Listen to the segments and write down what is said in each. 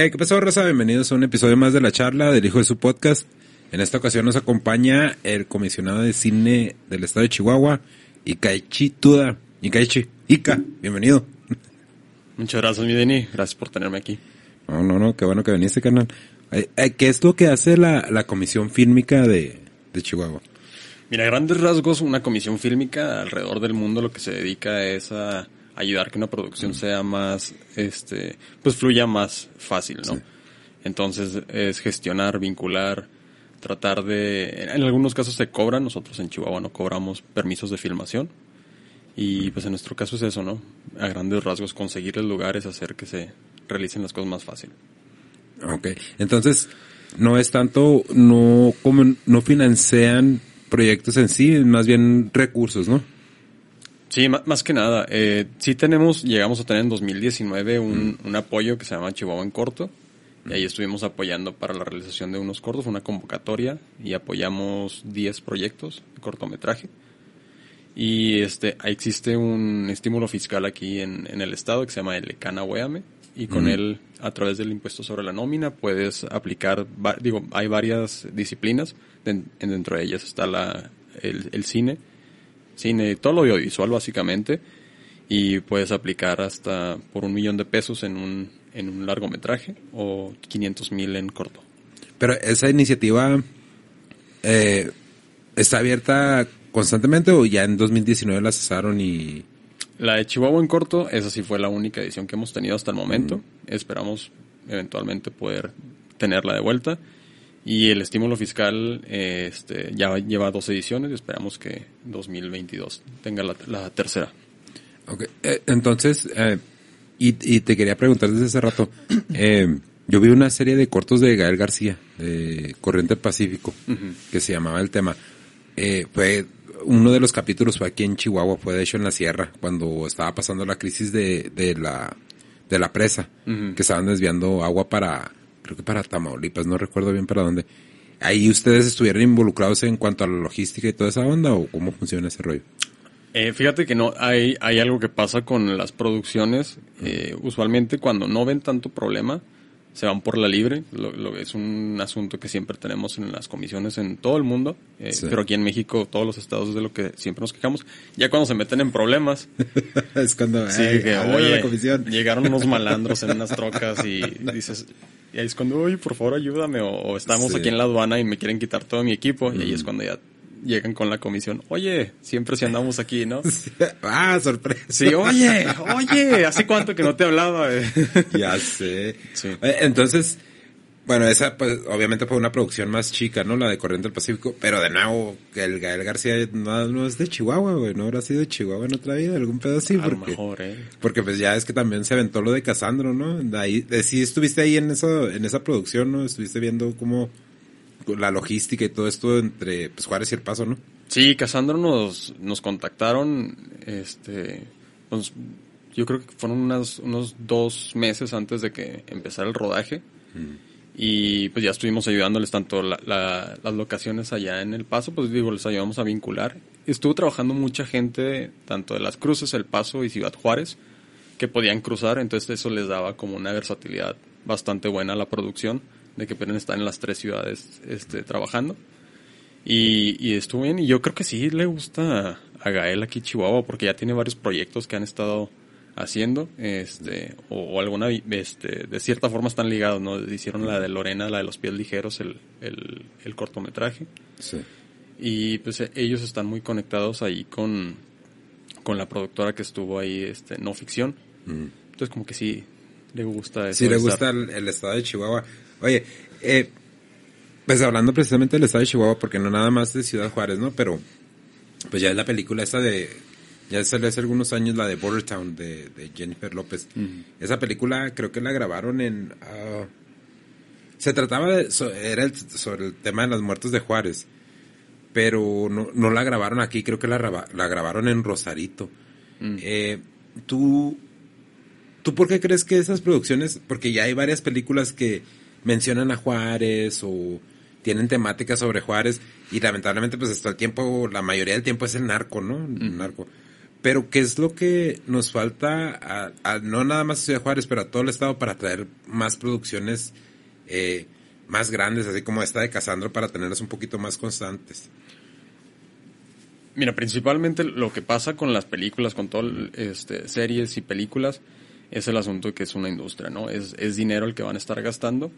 Eh, ¿Qué pasó, Rosa? Bienvenidos a un episodio más de la charla del hijo de su podcast. En esta ocasión nos acompaña el comisionado de cine del estado de Chihuahua, Ikaichi Tuda. Ikaichi, Ika, bienvenido. Muchas gracias, mi Denny. Gracias por tenerme aquí. No, no, no, qué bueno que viniste, carnal. Eh, ¿Qué es lo que hace la, la comisión fílmica de, de Chihuahua? Mira, a grandes rasgos, una comisión fílmica alrededor del mundo lo que se dedica es a ayudar que una producción sea más, este, pues fluya más fácil, ¿no? Sí. Entonces es gestionar, vincular, tratar de, en algunos casos se cobran, nosotros en Chihuahua no cobramos permisos de filmación y pues en nuestro caso es eso, ¿no? A grandes rasgos conseguirles lugares, hacer que se realicen las cosas más fácil. Ok, entonces no es tanto, no como no financian proyectos en sí, más bien recursos, ¿no? Sí, más que nada. Eh, sí tenemos, llegamos a tener en 2019 un, un apoyo que se llama Chihuahua en Corto. Y ahí estuvimos apoyando para la realización de unos cortos, una convocatoria, y apoyamos 10 proyectos de cortometraje. Y este, existe un estímulo fiscal aquí en, en el estado que se llama el Weame, y con él, a través del impuesto sobre la nómina, puedes aplicar, digo, hay varias disciplinas, Den- en- dentro de ellas está la, el, el cine, cine, todo lo audiovisual básicamente, y puedes aplicar hasta por un millón de pesos en un, en un largometraje o 500 mil en corto. Pero esa iniciativa eh, está abierta constantemente o ya en 2019 la cesaron y... La de Chihuahua en corto, esa sí fue la única edición que hemos tenido hasta el momento. Esperamos eventualmente poder tenerla de vuelta. Y el estímulo fiscal eh, este, ya lleva dos ediciones y esperamos que 2022 tenga la, la tercera. Ok, eh, entonces, eh, y, y te quería preguntar desde hace rato, eh, yo vi una serie de cortos de Gael García, de Corriente Pacífico, que se llamaba El Tema. Eh, fue uno de los capítulos fue aquí en Chihuahua, fue de hecho en la sierra, cuando estaba pasando la crisis de, de la de la presa, que estaban desviando agua para, creo que para Tamaulipas, no recuerdo bien para dónde. ¿Ahí ustedes estuvieron involucrados en cuanto a la logística y toda esa onda o cómo funciona ese rollo? Eh, fíjate que no hay, hay algo que pasa con las producciones. eh, usualmente cuando no ven tanto problema, se van por la libre. Lo, lo- es un asunto que siempre tenemos en las comisiones en todo el mundo. eh, Sí. Pero aquí en México, todos los estados es de lo que siempre nos quejamos. Ya cuando se meten en problemas, es cuando sí, ay, que habla de oye, la comisión. llegaron unos malandros en unas trocas y dices, y ahí es cuando, oye, por favor ayúdame, o, o estamos Sí. aquí en la aduana y me quieren quitar todo mi equipo, y ahí es cuando ya llegan con la comisión, oye, siempre si andamos aquí, ¿no? ah, sorpresa. Sí, oye, oye, ¿hace cuánto que no te hablaba? ya sé. Sí. Eh, Entonces, bueno, esa pues obviamente fue una producción más chica, ¿no? La de Corriente del Pacífico, pero de nuevo, el Gael García no, no es de Chihuahua, güey, no habrá sido de Chihuahua en otra vida, algún pedo así, A lo mejor, ¿eh? porque pues ya es que también se aventó lo de Casandro, ¿no? De ahí, de, sí estuviste ahí en esa, en esa producción, ¿no? Estuviste viendo cómo la logística y todo esto entre pues, Juárez y El Paso, ¿no? Sí, Casandro nos, nos contactaron, este, pues, yo creo que fueron unas, unos dos meses antes de que empezara el rodaje. Y pues ya estuvimos ayudándoles tanto la- la- las locaciones allá en El Paso, pues digo, les ayudamos a vincular. Estuvo trabajando mucha gente, tanto de las cruces, El Paso y Ciudad Juárez, que podían cruzar, entonces eso les daba como una versatilidad bastante buena a la producción, de que pueden estar en las tres ciudades este, trabajando. Y, y estuvo bien, y yo creo que sí le gusta a Gael aquí Chihuahua, porque ya tiene varios proyectos que han estado haciendo, este, o, o alguna, este, de cierta forma están ligados, ¿no? Hicieron la de Lorena, la de los pies ligeros, el, el, el cortometraje, Sí. y pues eh, ellos están muy conectados ahí con, con la productora que estuvo ahí, este, no ficción, entonces como que sí le gusta eso. Sí, le gusta el, el estado de Chihuahua. Oye, eh, pues hablando precisamente del estado de Chihuahua, porque no nada más de Ciudad Juárez, ¿no? Pero, pues ya es la película esta de, ya salió hace algunos años la de Border Town de, de Jennifer López. Esa película creo que la grabaron en, ah, se trataba de, so- era el- sobre el tema de las muertes de Juárez, pero no, no la grabaron aquí, creo que la, la grabaron en Rosarito. Eh, tú, ¿Tú por qué crees que esas producciones, porque ya hay varias películas que mencionan a Juárez o tienen temáticas sobre Juárez y lamentablemente pues hasta el tiempo, la mayoría del tiempo es el narco, ¿no? El narco. Pero, ¿qué es lo que nos falta, a, no nada más a Ciudad Juárez, pero a todo el estado para traer más producciones eh, más grandes, así como esta de Casandro, para tenerlas un poquito más constantes? Mira, principalmente lo que pasa con las películas, con todas este, series y películas, es el asunto que es una industria, ¿no? Es, es dinero el que van a estar gastando.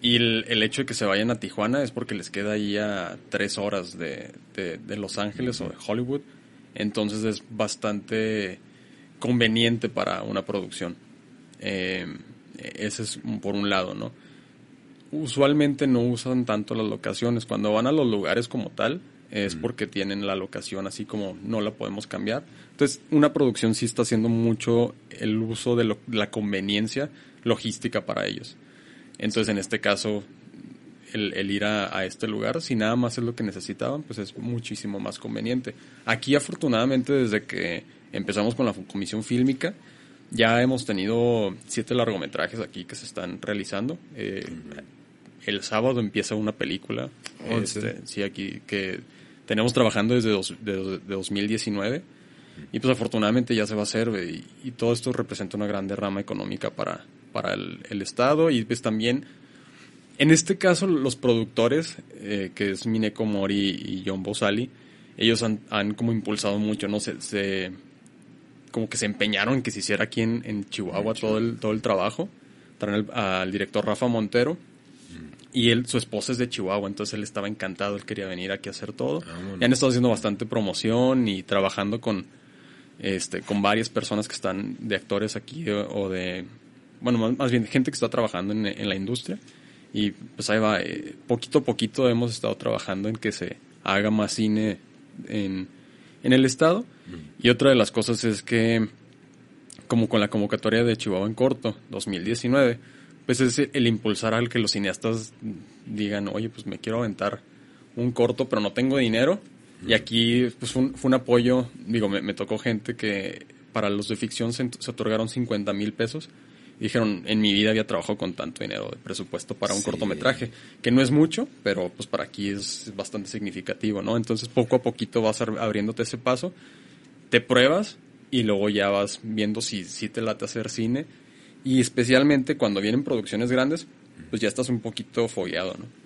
Y el, el, hecho de que se vayan a Tijuana es porque les queda ahí a tres horas de, de, Los Ángeles o de Hollywood. Entonces es bastante conveniente para una producción. Eh, ese es por un lado, ¿no? Usualmente no usan tanto las locaciones. Cuando van a los lugares como tal, es porque tienen la locación así como no la podemos cambiar. Entonces, una producción sí está haciendo mucho el uso de la conveniencia logística para ellos. Entonces, en este caso, el, ir a, este lugar, si nada más es lo que necesitaban, pues es muchísimo más conveniente. Aquí, afortunadamente, desde que empezamos con la comisión fílmica, ya hemos tenido siete largometrajes aquí que se están realizando. Eh, el sábado empieza una película, este, sí, aquí que tenemos trabajando desde de, 2019 y pues afortunadamente ya se va a hacer y, todo esto representa una gran derrama económica para, para el, Estado. Y pues también en este caso los productores eh, que es Mineko Mori y John Bosali ellos han, han como impulsado mucho no se, se, como que se empeñaron en que se hiciera aquí en, Chihuahua todo el todo el trabajo. Traen al director Rafa Montero y él, su esposa es de Chihuahua, entonces él estaba encantado, él quería venir aquí a hacer todo. Ah, y han estado haciendo bastante promoción y trabajando con, este, con varias personas que están de actores aquí o, de, bueno, más, bien gente que está trabajando en, la industria. Y pues ahí va, eh, poquito a poquito hemos estado trabajando en que se haga más cine en, en el estado. Y otra de las cosas es que, como con la convocatoria de Chihuahua en corto, 2019, pues es el impulsar al que los cineastas digan, oye, pues me quiero aventar un corto, pero no tengo dinero. Y aquí pues, fue, un, apoyo, digo, me, tocó gente que para los de ficción se, otorgaron 50 mil pesos. Y dijeron, en mi vida había trabajado con tanto dinero de presupuesto para un cortometraje, que no es mucho, pero pues para aquí es bastante significativo, ¿no? Entonces poco a poquito vas abriéndote ese paso, te pruebas y luego ya vas viendo si, si te late hacer cine y especialmente cuando vienen producciones grandes, pues ya estás un poquito fogueado, ¿no?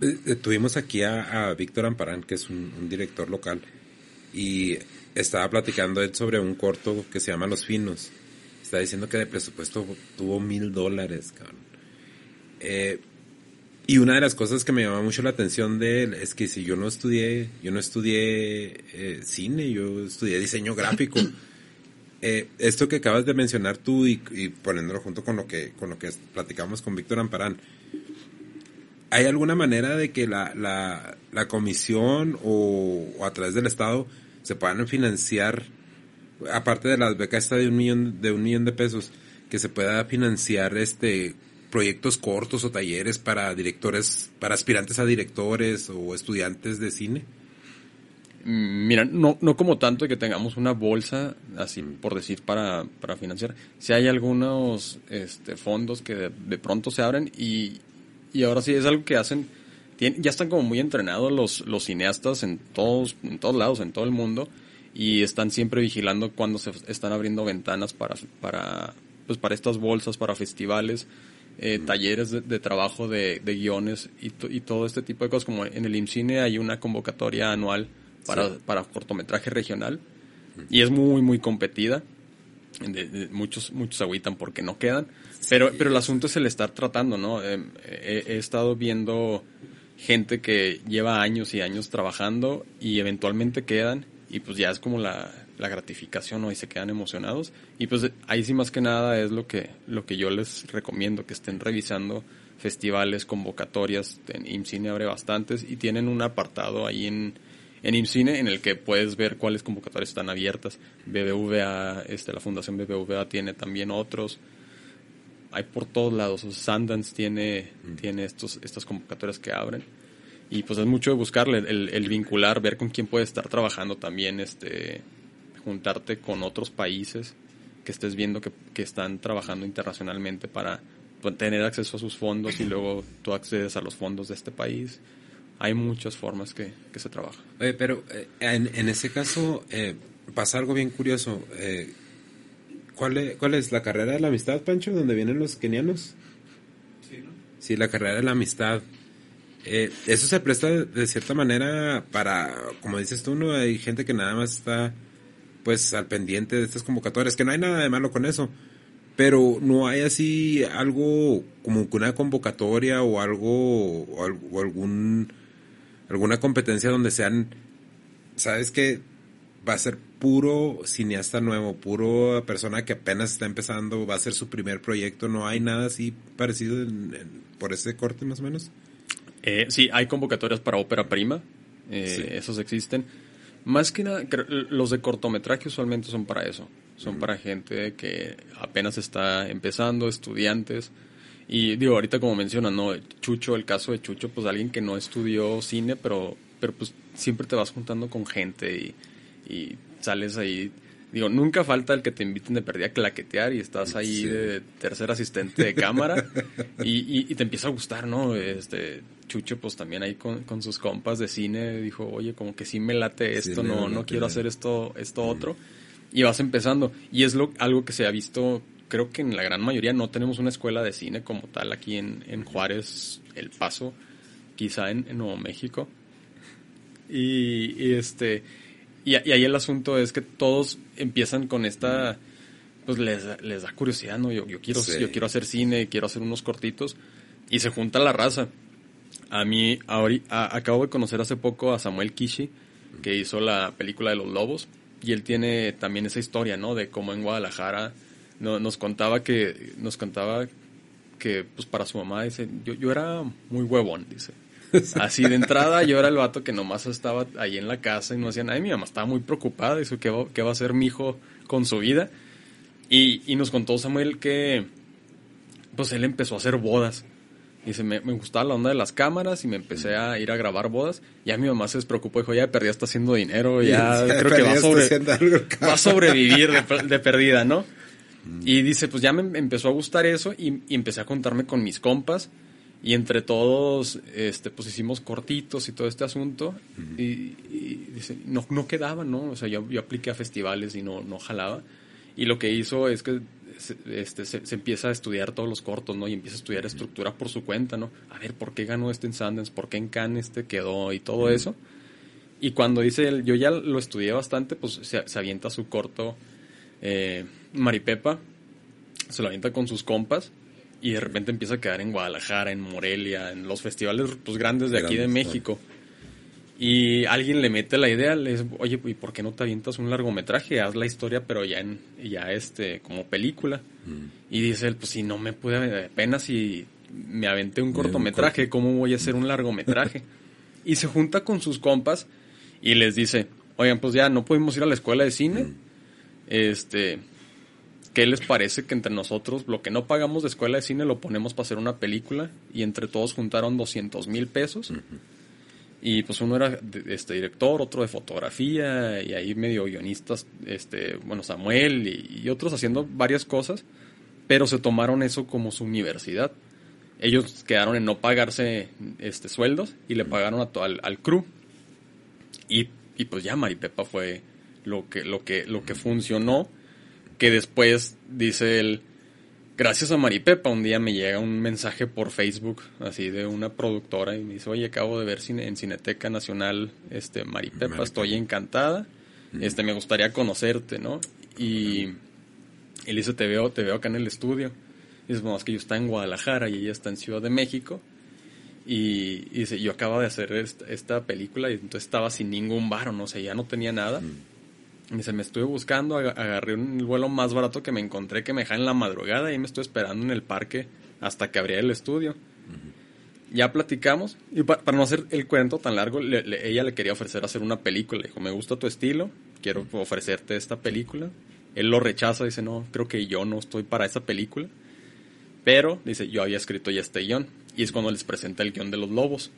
Eh, eh, tuvimos aquí a, Víctor Amparán, que es un, director local, y estaba platicando él sobre un corto que se llama Los Finos. Está diciendo que de presupuesto tuvo mil dólares, cabrón. Eh, y una de las cosas que me llama mucho la atención de él es que si yo no estudié, yo no estudié cine, yo estudié diseño gráfico. Eh, esto que acabas de mencionar tú y, poniéndolo junto con lo que con lo que platicamos con Víctor Amparán, ¿hay alguna manera de que la, la, comisión o, a través del Estado se puedan financiar, aparte de las becas de un millón de un millón de pesos, que se pueda financiar este proyectos cortos o talleres para directores, para aspirantes a directores o estudiantes de cine? Mm, mira, no, no como tanto que tengamos una bolsa, así por decir, para, para financiar. Si hay algunos este, fondos que de, pronto se abren y, y ahora sí es algo que hacen, ya están como muy entrenados los, los cineastas en todos, en todos lados, en todo el mundo, y están siempre vigilando cuando se están abriendo ventanas para, para, pues para estas bolsas, para festivales. Eh, talleres de, trabajo de, de guiones y, y, todo este tipo de cosas. Como en el IMCINE hay una convocatoria anual para, para cortometraje regional y es muy, muy competida. muchos, muchos agüitan porque no quedan, pero, pero el asunto es el estar tratando, ¿no? Eh, he, estado viendo gente que lleva años y años trabajando y eventualmente quedan y pues ya es como la, la gratificación, ¿no? Y se quedan emocionados. Y pues ahí sí más que nada es lo que, lo que yo les recomiendo, que estén revisando festivales, convocatorias, en IMCINE abre bastantes y tienen un apartado ahí en, en IMCINE en el que puedes ver cuáles convocatorias están abiertas. BBVA, este, la Fundación BBVA tiene también otros. Hay por todos lados. Sundance tiene, mm. tiene estos, estas convocatorias que abren. Y pues es mucho de buscarle, el, vincular, ver con quién puedes estar trabajando también, este, juntarte con otros países que estés viendo que, que están trabajando internacionalmente para pues, tener acceso a sus fondos y luego tú accedes a los fondos de este país hay muchas formas que, se trabaja. Oye, pero eh, en, ese caso, eh, pasa algo bien curioso. Eh, ¿cuál, es, ¿Cuál es la carrera de la amistad, Pancho, donde vienen los kenianos? Sí, ¿no? Sí, la carrera de la amistad. Eh, eso se presta de cierta manera para, como dices tú, ¿no? Hay gente que nada más está, pues, al pendiente de estas convocatorias, que no hay nada de malo con eso. Pero no hay así algo como una convocatoria o algo, o, algún, alguna competencia donde sean, ¿sabes qué? Va a ser puro cineasta nuevo, puro persona que apenas está empezando, va a ser su primer proyecto, no hay nada así parecido por ese corte más o menos. Eh, sí, hay convocatorias para ópera prima, eh, esos existen. Más que nada, los de cortometraje usualmente son para eso, son para gente que apenas está empezando, estudiantes. Y digo, ahorita como mencionan, ¿no? Chucho, el caso de Chucho, pues alguien que no estudió cine, pero, pero pues siempre te vas juntando con gente y, y sales ahí Digo, nunca falta el que te inviten de perdida a claquetear y estás ahí de tercer asistente de cámara y, y, te empieza a gustar, ¿no? Este, Chucho, pues también ahí con, con, sus compas de cine dijo, oye, como que sí me late esto, no, no quiero hacer esto, esto otro. Y vas empezando. Y es lo, algo que se ha visto, creo que en la gran mayoría no tenemos una escuela de cine como tal aquí en, en Juárez, El Paso, quizá en, en Nuevo México. Y, y este y, ahí el asunto es que todos empiezan con esta, pues les, les da curiosidad, ¿no? Yo, yo quiero, yo quiero hacer cine, quiero hacer unos cortitos, y se junta la raza. A mí, ahorita, acabo de conocer hace poco a Samuel Kishi, que hizo la película de los lobos, y él tiene también esa historia, ¿no? De cómo en Guadalajara no, nos contaba que, nos contaba que, pues para su mamá, dice, yo, yo era muy huevón, dice Así de entrada, yo era el vato que nomás estaba ahí en la casa y no hacía nada. Y mi mamá estaba muy preocupada. Dice, ¿qué va, qué va a hacer mi hijo con su vida? Y, y, nos contó Samuel que, pues él empezó a hacer bodas. Dice, me, me, gustaba la onda de las cámaras y me empecé a ir a grabar bodas. Ya mi mamá se despreocupó, dijo, ya perdí, está haciendo dinero, ya, creo que va a, va a sobrevivir de, de, perdida, ¿no? Y dice, pues ya me empezó a gustar eso y, y empecé a contarme con mis compas y entre todos, este, pues hicimos cortitos y todo este asunto. y, dice, no, no quedaba, ¿no? O sea, yo, yo apliqué a festivales y no, no jalaba. Y lo que hizo es que se, este, se, empieza a estudiar todos los cortos, ¿no? Y empieza a estudiar estructura por su cuenta, ¿no? A ver, ¿por qué ganó este en Sundance? ¿Por qué en Cannes este quedó? Y todo eso. Y cuando dice él, yo ya lo estudié bastante, pues se, se avienta su corto eh, Maripepa, se lo avienta con sus compas y de repente empieza a quedar en Guadalajara, en Morelia, en los festivales pues, grandes de aquí de México. Y alguien le mete la idea, le dice, oye, ¿y por qué no te avientas un largometraje? Haz la historia, pero ya en, ya este, como película. Mm. Y dice él, pues si no me pude, apenas si me aventé un cortometraje, ¿cómo voy a hacer un largometraje? y se junta con sus compas y les dice, oigan, pues ya no podemos ir a la escuela de cine. Mm. Este, ¿Qué les parece que entre nosotros lo que no pagamos de escuela de cine lo ponemos para hacer una película? Y entre todos juntaron 200 mil pesos. Y pues uno era este director, otro de fotografía, y ahí medio guionistas, este, bueno, Samuel y, otros haciendo varias cosas, pero se tomaron eso como su universidad. Ellos quedaron en no pagarse este sueldos y le pagaron a al, al crew. Y, y pues ya Maripepa fue lo que, lo que, lo que funcionó que después dice él, gracias a Maripepa, un día me llega un mensaje por Facebook, así de una productora, y me dice, oye, acabo de ver en Cineteca Nacional, este, Maripepa, estoy encantada, este, me gustaría conocerte, ¿no? Y él dice, te veo, te veo acá en el estudio. Y dice, bueno, es que yo está en Guadalajara y ella está en Ciudad de México. Y, dice, yo acabo de hacer esta, película y entonces estaba sin ningún varo, no sé, ya no tenía nada. Y se me estuve buscando, agarré un vuelo más barato que me encontré que me dejaba en la madrugada y me estuve esperando en el parque hasta que abría el estudio. Ya platicamos y para no hacer el cuento tan largo, ella le quería ofrecer hacer una película. Le dijo, me gusta tu estilo, quiero ofrecerte esta película. Él lo rechaza, dice, no, creo que yo no estoy para esa película. Pero, dice, yo había escrito ya este guion. Y es cuando les presenta el guion de los lobos.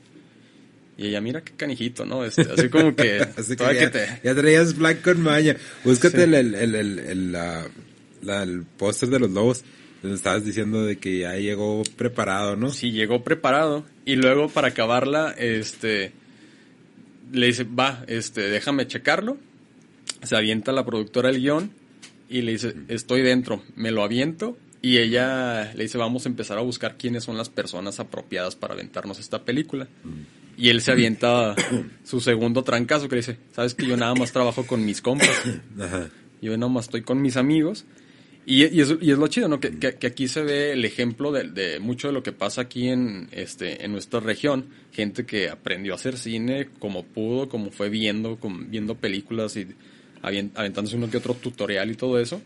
Y ella, mira qué canijito, ¿no? Este, así como que... así que ya, te... ya, traías Black con maña. Búscate el, el, el, el, la, el póster de los lobos. Donde estabas diciendo de que ya llegó preparado, ¿no? Sí, llegó preparado. Y luego, para acabarla, este... Le dice, va, este, déjame checarlo. se avienta la productora el guion y le dice, estoy dentro, me lo aviento. Y ella le dice, vamos a empezar a buscar quiénes son las personas apropiadas para aventarnos esta película. Y él se avienta su segundo trancazo que le dice, sabes que yo nada más trabajo con mis compas. Yo nada más estoy con mis amigos. Y, y, es, y es lo chido, ¿no? Que, que, aquí se ve el ejemplo de, de, mucho de lo que pasa aquí en, este, en nuestra región. Gente que aprendió a hacer cine como pudo, como fue viendo, con, viendo películas y aventándose uno que otro tutorial y todo eso.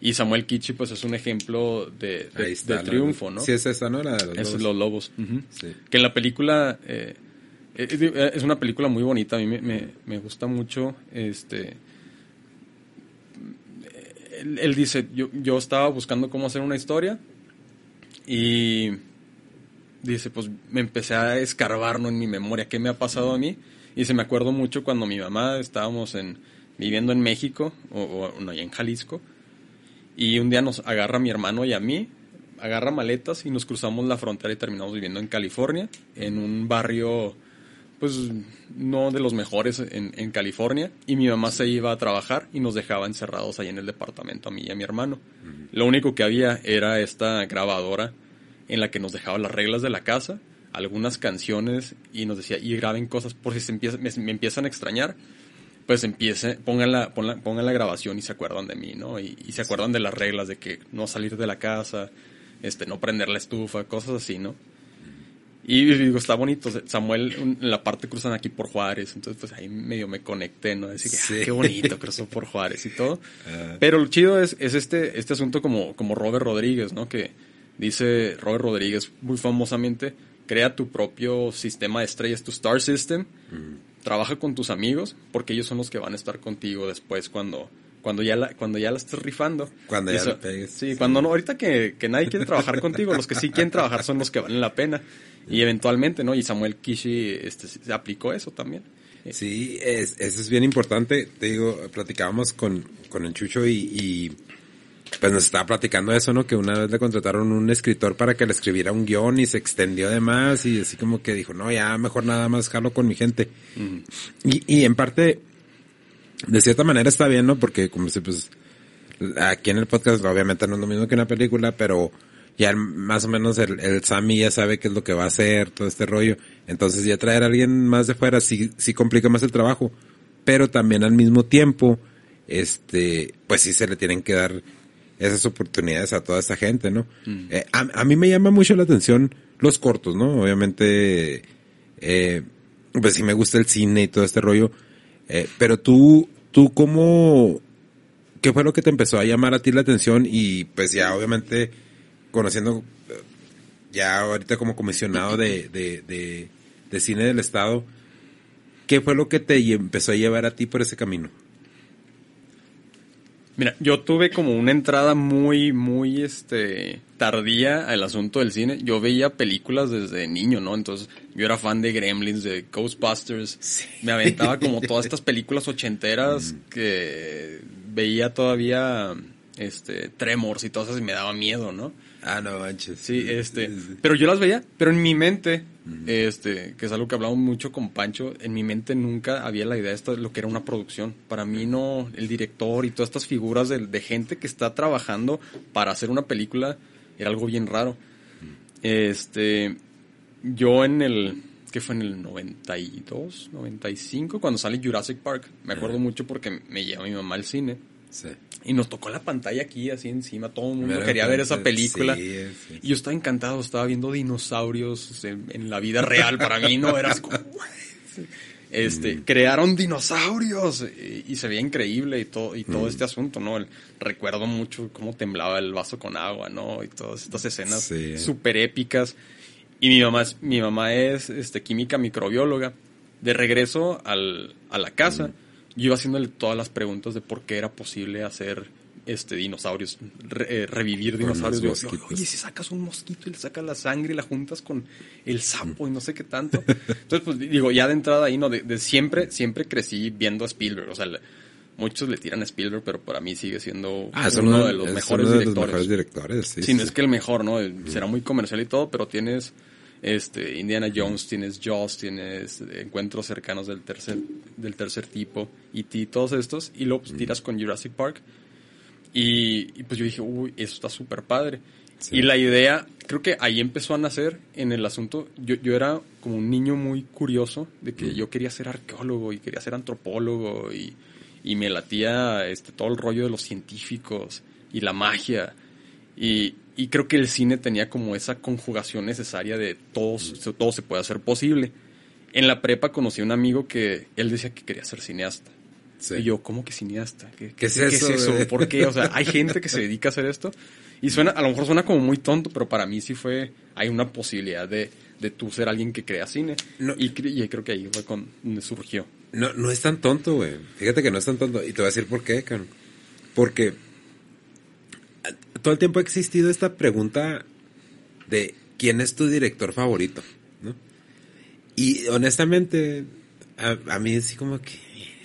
Y Samuel Kichi, pues es un ejemplo de, de, triunfo, ¿no? Sí, es esa, ¿no? La de los es lobos. Los lobos. sí. Que en la película, eh, es una película muy bonita, a mí me, me, gusta mucho, este... Él, dice, yo, yo estaba buscando cómo hacer una historia y dice, pues me empecé a escarbar ¿no? en mi memoria qué me ha pasado a mí. Y se me acuerdo mucho cuando mi mamá estábamos en, viviendo en México, o, o en Jalisco, y un día nos agarra a mi hermano y a mí, agarra maletas y nos cruzamos la frontera y terminamos viviendo en California, en un barrio, pues, no de los mejores en, en California. Y mi mamá se iba a trabajar y nos dejaba encerrados ahí en el departamento, a mí y a mi hermano. Lo único que había era esta grabadora en la que nos dejaba las reglas de la casa, algunas canciones y nos decía, y graben cosas por si se empieza, me, me empiezan a extrañar pues empiece, pongan la, pongan, la grabación y se acuerdan de mí, ¿no? Y, y, se acuerdan de las reglas de que no salir de la casa, este, no prender la estufa, cosas así, ¿no? Y digo, está bonito. Samuel, en la parte cruzan aquí por Juárez, entonces pues ahí medio me conecté, ¿no? Decir que, ah, qué bonito, cruzó por Juárez y todo. Uh. Pero lo chido es, es este, este asunto como, como Robert Rodríguez, ¿no? Que dice Robert Rodríguez muy famosamente, crea tu propio sistema de estrellas, tu star system. Mm trabaja con tus amigos porque ellos son los que van a estar contigo después cuando cuando ya la cuando ya la estés rifando. Cuando ya la pegues. Sí, cuando no ahorita que, que nadie quiere trabajar contigo, los que sí quieren trabajar son los que valen la pena. Y eventualmente, ¿no? Y Samuel Kishi este, se aplicó eso también. Sí, es, eso es bien importante. Te digo, platicábamos con, con el Chucho y, y pues nos estaba platicando eso, ¿no? Que una vez le contrataron un escritor para que le escribiera un guion y se extendió de más y así como que dijo, no, ya mejor nada más jalo con mi gente. Y, y en parte, de cierta manera está bien, ¿no? Porque como se pues, aquí en el podcast obviamente no es lo mismo que una película, pero ya más o menos el, el Sammy ya sabe qué es lo que va a hacer, todo este rollo. Entonces ya traer a alguien más de fuera sí, sí complica más el trabajo. Pero también al mismo tiempo, este, pues sí se le tienen que dar esas oportunidades a toda esta gente, ¿no? Mm. Eh, a, a, mí me llama mucho la atención los cortos, ¿no? Obviamente, eh, pues sí me gusta el cine y todo este rollo, eh, pero tú, tú cómo, ¿qué fue lo que te empezó a llamar a ti la atención? Y pues ya obviamente conociendo, ya ahorita como comisionado de, de, de, de cine del Estado, ¿qué fue lo que te empezó a llevar a ti por ese camino? Mira, yo tuve como una entrada muy, muy, este, tardía al asunto del cine. Yo veía películas desde niño, ¿no? Entonces, yo era fan de Gremlins, de Ghostbusters. Sí. Me aventaba como todas estas películas ochenteras mm. que veía todavía, este, Tremors y todas esas y me daba miedo, ¿no? Ah, no manches. Sí, este, pero yo las veía, pero en mi mente, este, que es algo que hablamos mucho con Pancho, en mi mente nunca había la idea de esto, lo que era una producción. Para mí no, el director y todas estas figuras de, de gente que está trabajando para hacer una película era algo bien raro. Este, yo en el, ¿qué fue en el 92, 95, cuando sale Jurassic Park, me acuerdo mucho porque me lleva mi mamá al cine. Sí. Y nos tocó la pantalla aquí, así encima, todo el mundo quería ver esa película. Sí, sí, y yo estaba encantado, estaba viendo dinosaurios en, en la vida real. Para mí no era como, este, mm. crearon dinosaurios y, y, se veía increíble y todo, y todo mm. este asunto, ¿no? El, recuerdo mucho cómo temblaba el vaso con agua, ¿no? Y todas estas escenas súper épicas. Y mi mamá es, mi mamá es este, química microbióloga. De regreso al, a la casa, mm yo iba haciéndole todas las preguntas de por qué era posible hacer este dinosaurios, re, eh, revivir dinosaurios. Yo, Oye, si sacas un mosquito y le sacas la sangre y la juntas con el sapo y no sé qué tanto. Entonces, pues digo, ya de entrada ahí, no, de, de siempre, siempre crecí viendo a Spielberg. O sea, le, muchos le tiran a Spielberg, pero para mí sigue siendo ah, uno, uno, de los mejores uno de directores. Los mejores directores sí, sí, sí, no es que el mejor, ¿no? Será muy comercial y todo, pero tienes este, Indiana Jones, tienes Jaws, tienes encuentros cercanos del tercer, del tercer tipo, y ti, todos estos, y luego pues, tiras con Jurassic Park. Y, pues yo dije, uy, eso está súper padre. Y la idea, creo que ahí empezó a nacer en el asunto. Yo, yo era como un niño muy curioso de que yo quería ser arqueólogo y quería ser antropólogo y, y me latía este, todo el rollo de los científicos y la magia. Y, y creo que el cine tenía como esa conjugación necesaria de todos, todo se puede hacer posible. En la prepa conocí a un amigo que él decía que quería ser cineasta. Y yo, ¿cómo que cineasta? ¿Qué, es eso? ¿Por qué? O sea, hay gente que se dedica a hacer esto. Y suena, a lo mejor suena como muy tonto, pero para mí sí fue, hay una posibilidad de, de tú ser alguien que crea cine. y, creo que ahí fue cuando surgió. No, no es tan tonto, güey. Fíjate que no es tan tonto. Y te voy a decir por qué, cabrón. Porque todo el tiempo ha existido esta pregunta de quién es tu director favorito, ¿no? Y honestamente, a, mí es como que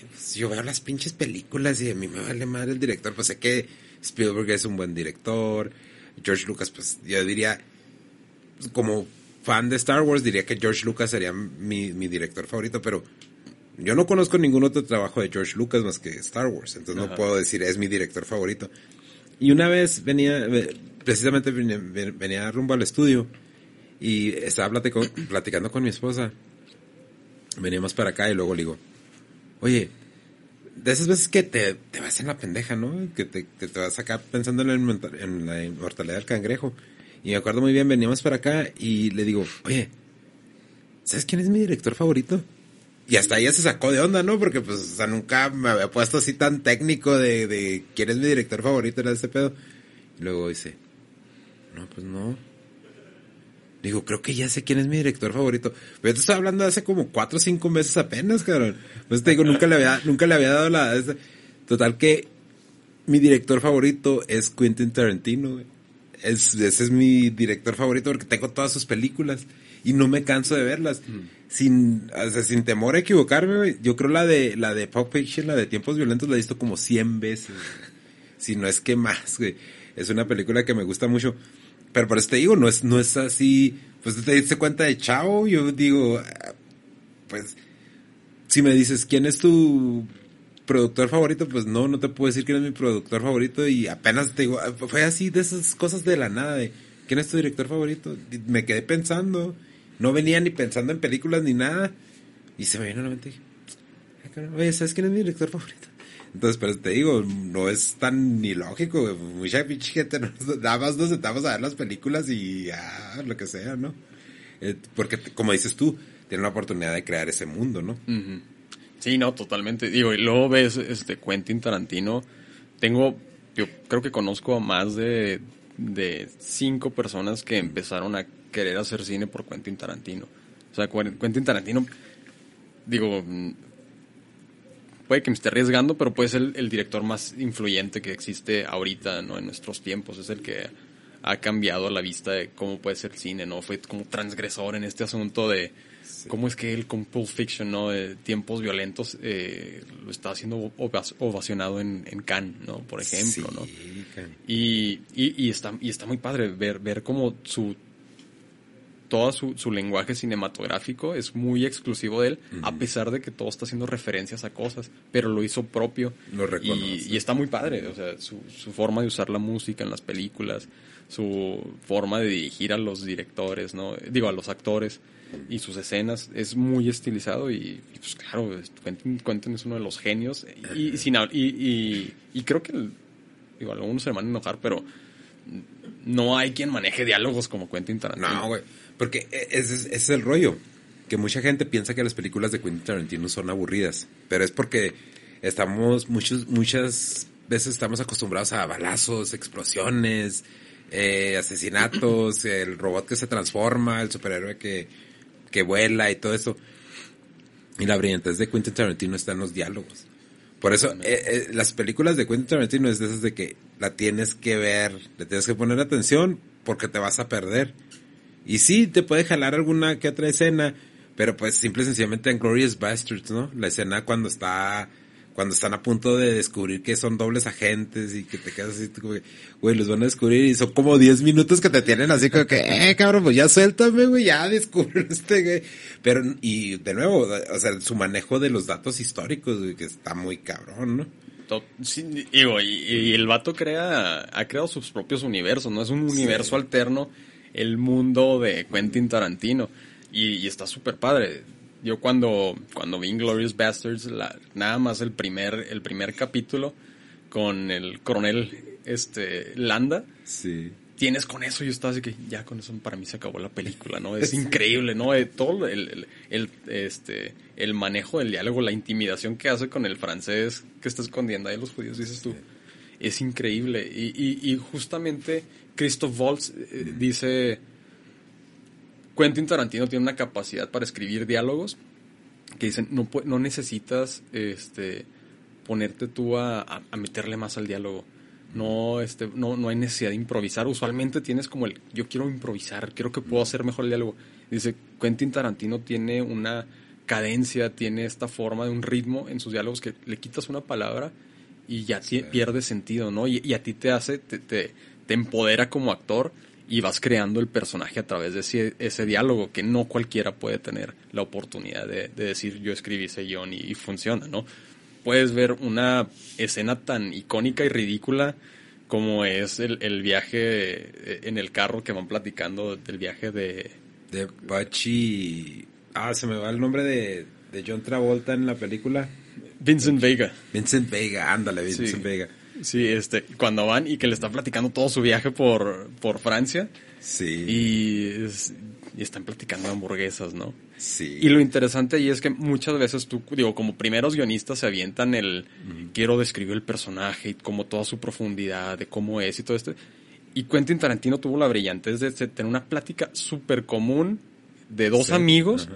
pues, yo veo las pinches películas y a mí me vale madre el director, pues sé que Spielberg es un buen director, George Lucas, pues yo diría, como fan de Star Wars, diría que George Lucas sería mi, mi director favorito, pero yo no conozco ningún otro trabajo de George Lucas más que Star Wars, entonces no puedo decir es mi director favorito. Y una vez venía, precisamente venía, rumbo al estudio y estaba platicando con mi esposa. Veníamos para acá y luego le digo, oye, de esas veces que te, te vas en la pendeja, ¿no? Que te, que te vas acá pensando en, en la inmortalidad del cangrejo. Y me acuerdo muy bien, veníamos para acá y le digo, oye, ¿sabes quién es mi director favorito? Y hasta ella se sacó de onda, ¿no? Porque pues, nunca me había puesto así tan técnico de, quién es mi director favorito, era ese pedo. Y luego dice, no, pues no. Digo, creo que ya sé quién es mi director favorito. Pero yo te estoy hablando de hace como cuatro o cinco meses apenas, cabrón. Pues te digo, nunca le había, nunca le había dado la... Total que mi director favorito es Quentin Tarantino, Es, ese es mi director favorito porque tengo todas sus películas y no me canso de verlas. Mm sin, sin temor a equivocarme, yo creo la de, la de Pop Fiction, la de Tiempos Violentos, la he visto como 100 veces. Si no es que más, Es una película que me gusta mucho. Pero por eso te digo, no es, no es así, pues te diste cuenta de Chao, yo digo, pues, si me dices, ¿quién es tu productor favorito? Pues no, no te puedo decir quién es mi productor favorito y apenas te digo, ah, fue así de esas cosas de la nada, de, ¿quién es tu director favorito? me quedé pensando no venía ni pensando en películas ni nada. Y se me vino a la mente y dije, oye, ¿sabes quién es mi director favorito? Entonces, pero te digo, no es tan ni lógico, mucha pinche gente, nada más nos sentamos a ver las películas y ya, lo que sea, ¿no? Eh, porque, como dices tú, tiene la oportunidad de crear ese mundo, ¿no? Sí, no, totalmente. Digo, y luego ves este Quentin Tarantino, tengo, yo creo que conozco a más de, de cinco personas que empezaron a querer hacer cine por Quentin Tarantino. O sea, Quentin Tarantino, digo, mm, puede que me esté arriesgando, pero puede ser el, director más influyente que existe ahorita, ¿no? En nuestros tiempos. Es el que ha cambiado la vista de cómo puede ser cine, ¿no? Fue como transgresor en este asunto de cómo es que él con Pulp Fiction, ¿no? De tiempos violentos, eh, lo está haciendo ovacionado en, en Cannes, ¿no? Por ejemplo, ¿no? Y, y, y, está, y está muy padre ver, ver cómo su todo su, lenguaje cinematográfico es muy exclusivo de él, a pesar de que todo está haciendo referencias a cosas, pero lo hizo propio. Lo y, y, está muy padre, o sea, su, forma de usar la música en las películas, su forma de dirigir a los directores, ¿no? Digo, a los actores y sus escenas, es muy estilizado y, pues claro, Quentin, es uno de los genios y, sin, y, y, creo que, digo, algunos se van a enojar, pero no hay quien maneje diálogos como Quentin Tarantino. No, güey. Porque e, ese, es el rollo. Que mucha gente piensa que las películas de Quentin Tarantino son aburridas. Pero es porque estamos, muchos, muchas veces estamos acostumbrados a balazos, explosiones, eh, asesinatos, el robot que se transforma, el superhéroe que, que vuela y todo eso. Y la brillantez de Quentin Tarantino está en los diálogos. Por eso, eh, eh, las películas de Quentin Tarantino es de esas de que la tienes que ver, le tienes que poner atención porque te vas a perder. Y sí, te puede jalar alguna que otra escena, pero pues simple y sencillamente en Glorious Bastards, ¿no? La escena cuando está cuando están a punto de descubrir que son dobles agentes y que te quedas así, como que, güey, los van a descubrir y son como 10 minutos que te tienen así como que, eh, cabrón, pues ya suéltame, güey, ya descubrí este, güey. Pero, y de nuevo, o sea, su manejo de los datos históricos, güey, que está muy cabrón, ¿no? Sí, digo, y, el vato crea, ha creado sus propios universos, ¿no? Es un universo alterno, el mundo de Quentin Tarantino. Y, y está súper padre yo cuando, cuando vi Glorious Bastards, la, nada más el primer, el primer capítulo con el coronel este, Landa, sí. tienes con eso, yo estaba así que ya con eso para mí se acabó la película, ¿no? Es increíble, ¿no? Eh, todo el, el, este, el manejo del diálogo, la intimidación que hace con el francés que está escondiendo ahí los judíos, dices tú, es increíble. Y, y, y justamente Christoph Waltz eh, dice Quentin Tarantino tiene una capacidad para escribir diálogos que dicen, no, no necesitas este, ponerte tú a, meterle más al diálogo. No, este, no, no hay necesidad de improvisar. Usualmente tienes como el, yo quiero improvisar, quiero que puedo hacer mejor el diálogo. Dice, Quentin Tarantino tiene una cadencia, tiene esta forma de un ritmo en sus diálogos que le quitas una palabra y ya pierde sentido, ¿no? Y, a ti te hace, te, te, te empodera como actor y vas creando el personaje a través de ese, ese diálogo que no cualquiera puede tener la oportunidad de, decir yo escribí ese guion y, funciona, ¿no? Puedes ver una escena tan icónica y ridícula como es el, viaje eh, en el carro que van platicando del viaje de... De Bachi... Ah, se me va el nombre de, de John Travolta en la película. Vincent Vega. Vincent Vega, ándale, Vincent Vega. Sí, este, cuando van y que le está platicando todo su viaje por, por Francia. Sí. Y, están platicando hamburguesas, ¿no? Sí. Y lo interesante ahí es que muchas veces tú, digo, como primeros guionistas se avientan el, quiero describir el personaje y como toda su profundidad, de cómo es y todo esto. Y Quentin Tarantino tuvo la brillantez de tener una plática súper común de dos amigos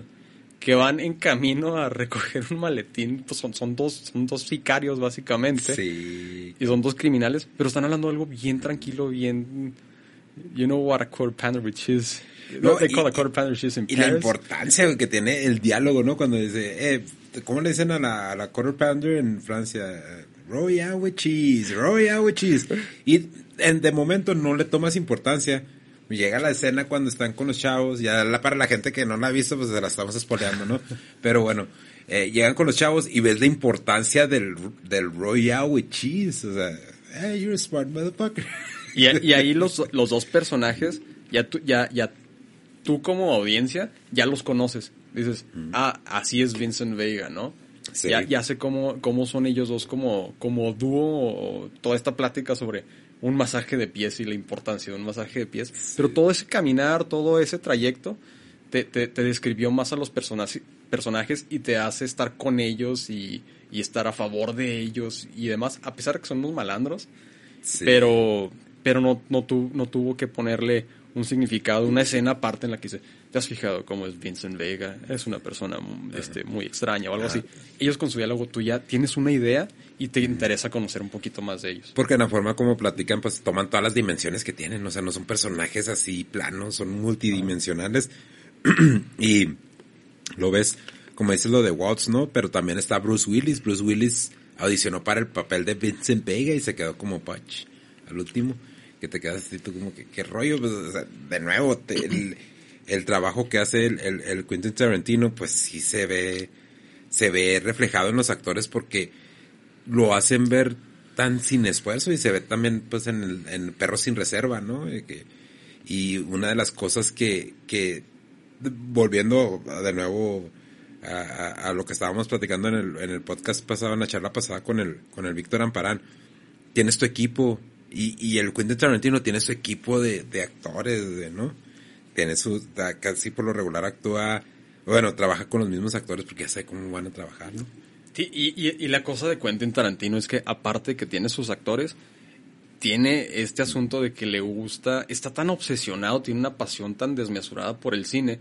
que van en camino a recoger un maletín, pues son, son dos, son dos sicarios básicamente. Sí. Y son dos criminales, pero están hablando de algo bien tranquilo, bien you know what a quarter pounder which is no, they call a quarter pounder is in y la importancia que tiene el diálogo, ¿no? Cuando dice, eh, ¿cómo le dicen a la, a la quarter pounder en Francia? Royal with cheese, royal with cheese. Y en, de momento no le tomas importancia Llega la escena cuando están con los chavos, ya la, para la gente que no la ha visto, pues se la estamos espoleando, ¿no? Pero bueno, eh, llegan con los chavos y ves la importancia del, del Royal with cheese. O sea, hey, you're a smart motherfucker. Y, y ahí los, los dos personajes, ya tú, ya, ya tú como audiencia, ya los conoces. Dices, ah, así es Vincent Vega, ¿no? Ya, ya sé cómo, cómo son ellos dos como, como dúo, toda esta plática sobre un masaje de pies y la importancia de un masaje de pies. Pero todo ese caminar, todo ese trayecto, te, te, describió más a los personajes y te hace estar con ellos y, estar a favor de ellos y demás, a pesar de que son unos malandros. Pero, pero no, no, no tuvo que ponerle un significado, una escena aparte en la que dice, ¿te has fijado cómo es Vincent Vega? Es una persona este, muy extraña o algo así. Ellos con su diálogo tú ya tienes una idea y te interesa conocer un poquito más de ellos. Porque en la forma como platican, pues toman todas las dimensiones que tienen, o sea, no son personajes así planos, son multidimensionales. y lo ves, como dices lo de Waltz, ¿no? Pero también está Bruce Willis. Bruce Willis audicionó para el papel de Vincent Vega y se quedó como Patch al último que te quedas así tú como que, qué rollo, pues, de nuevo, el, trabajo que hace el, el, Quentin Tarantino, pues sí se ve, se ve reflejado en los actores porque lo hacen ver tan sin esfuerzo y se ve también pues en el en Perro sin Reserva, ¿no? Y, que, y una de las cosas que, que volviendo de nuevo a, a, lo que estábamos platicando en el, en el podcast pasado, en la charla pasada con el, con el Víctor Amparán, tienes tu equipo, y, y el Quentin Tarantino tiene su equipo de, de actores, ¿no? Tiene su, casi por lo regular actúa, bueno, trabaja con los mismos actores porque ya sabe cómo van a trabajar, ¿no? Sí, y, y, y la cosa de Quentin Tarantino es que aparte que tiene sus actores, tiene este asunto de que le gusta, está tan obsesionado, tiene una pasión tan desmesurada por el cine,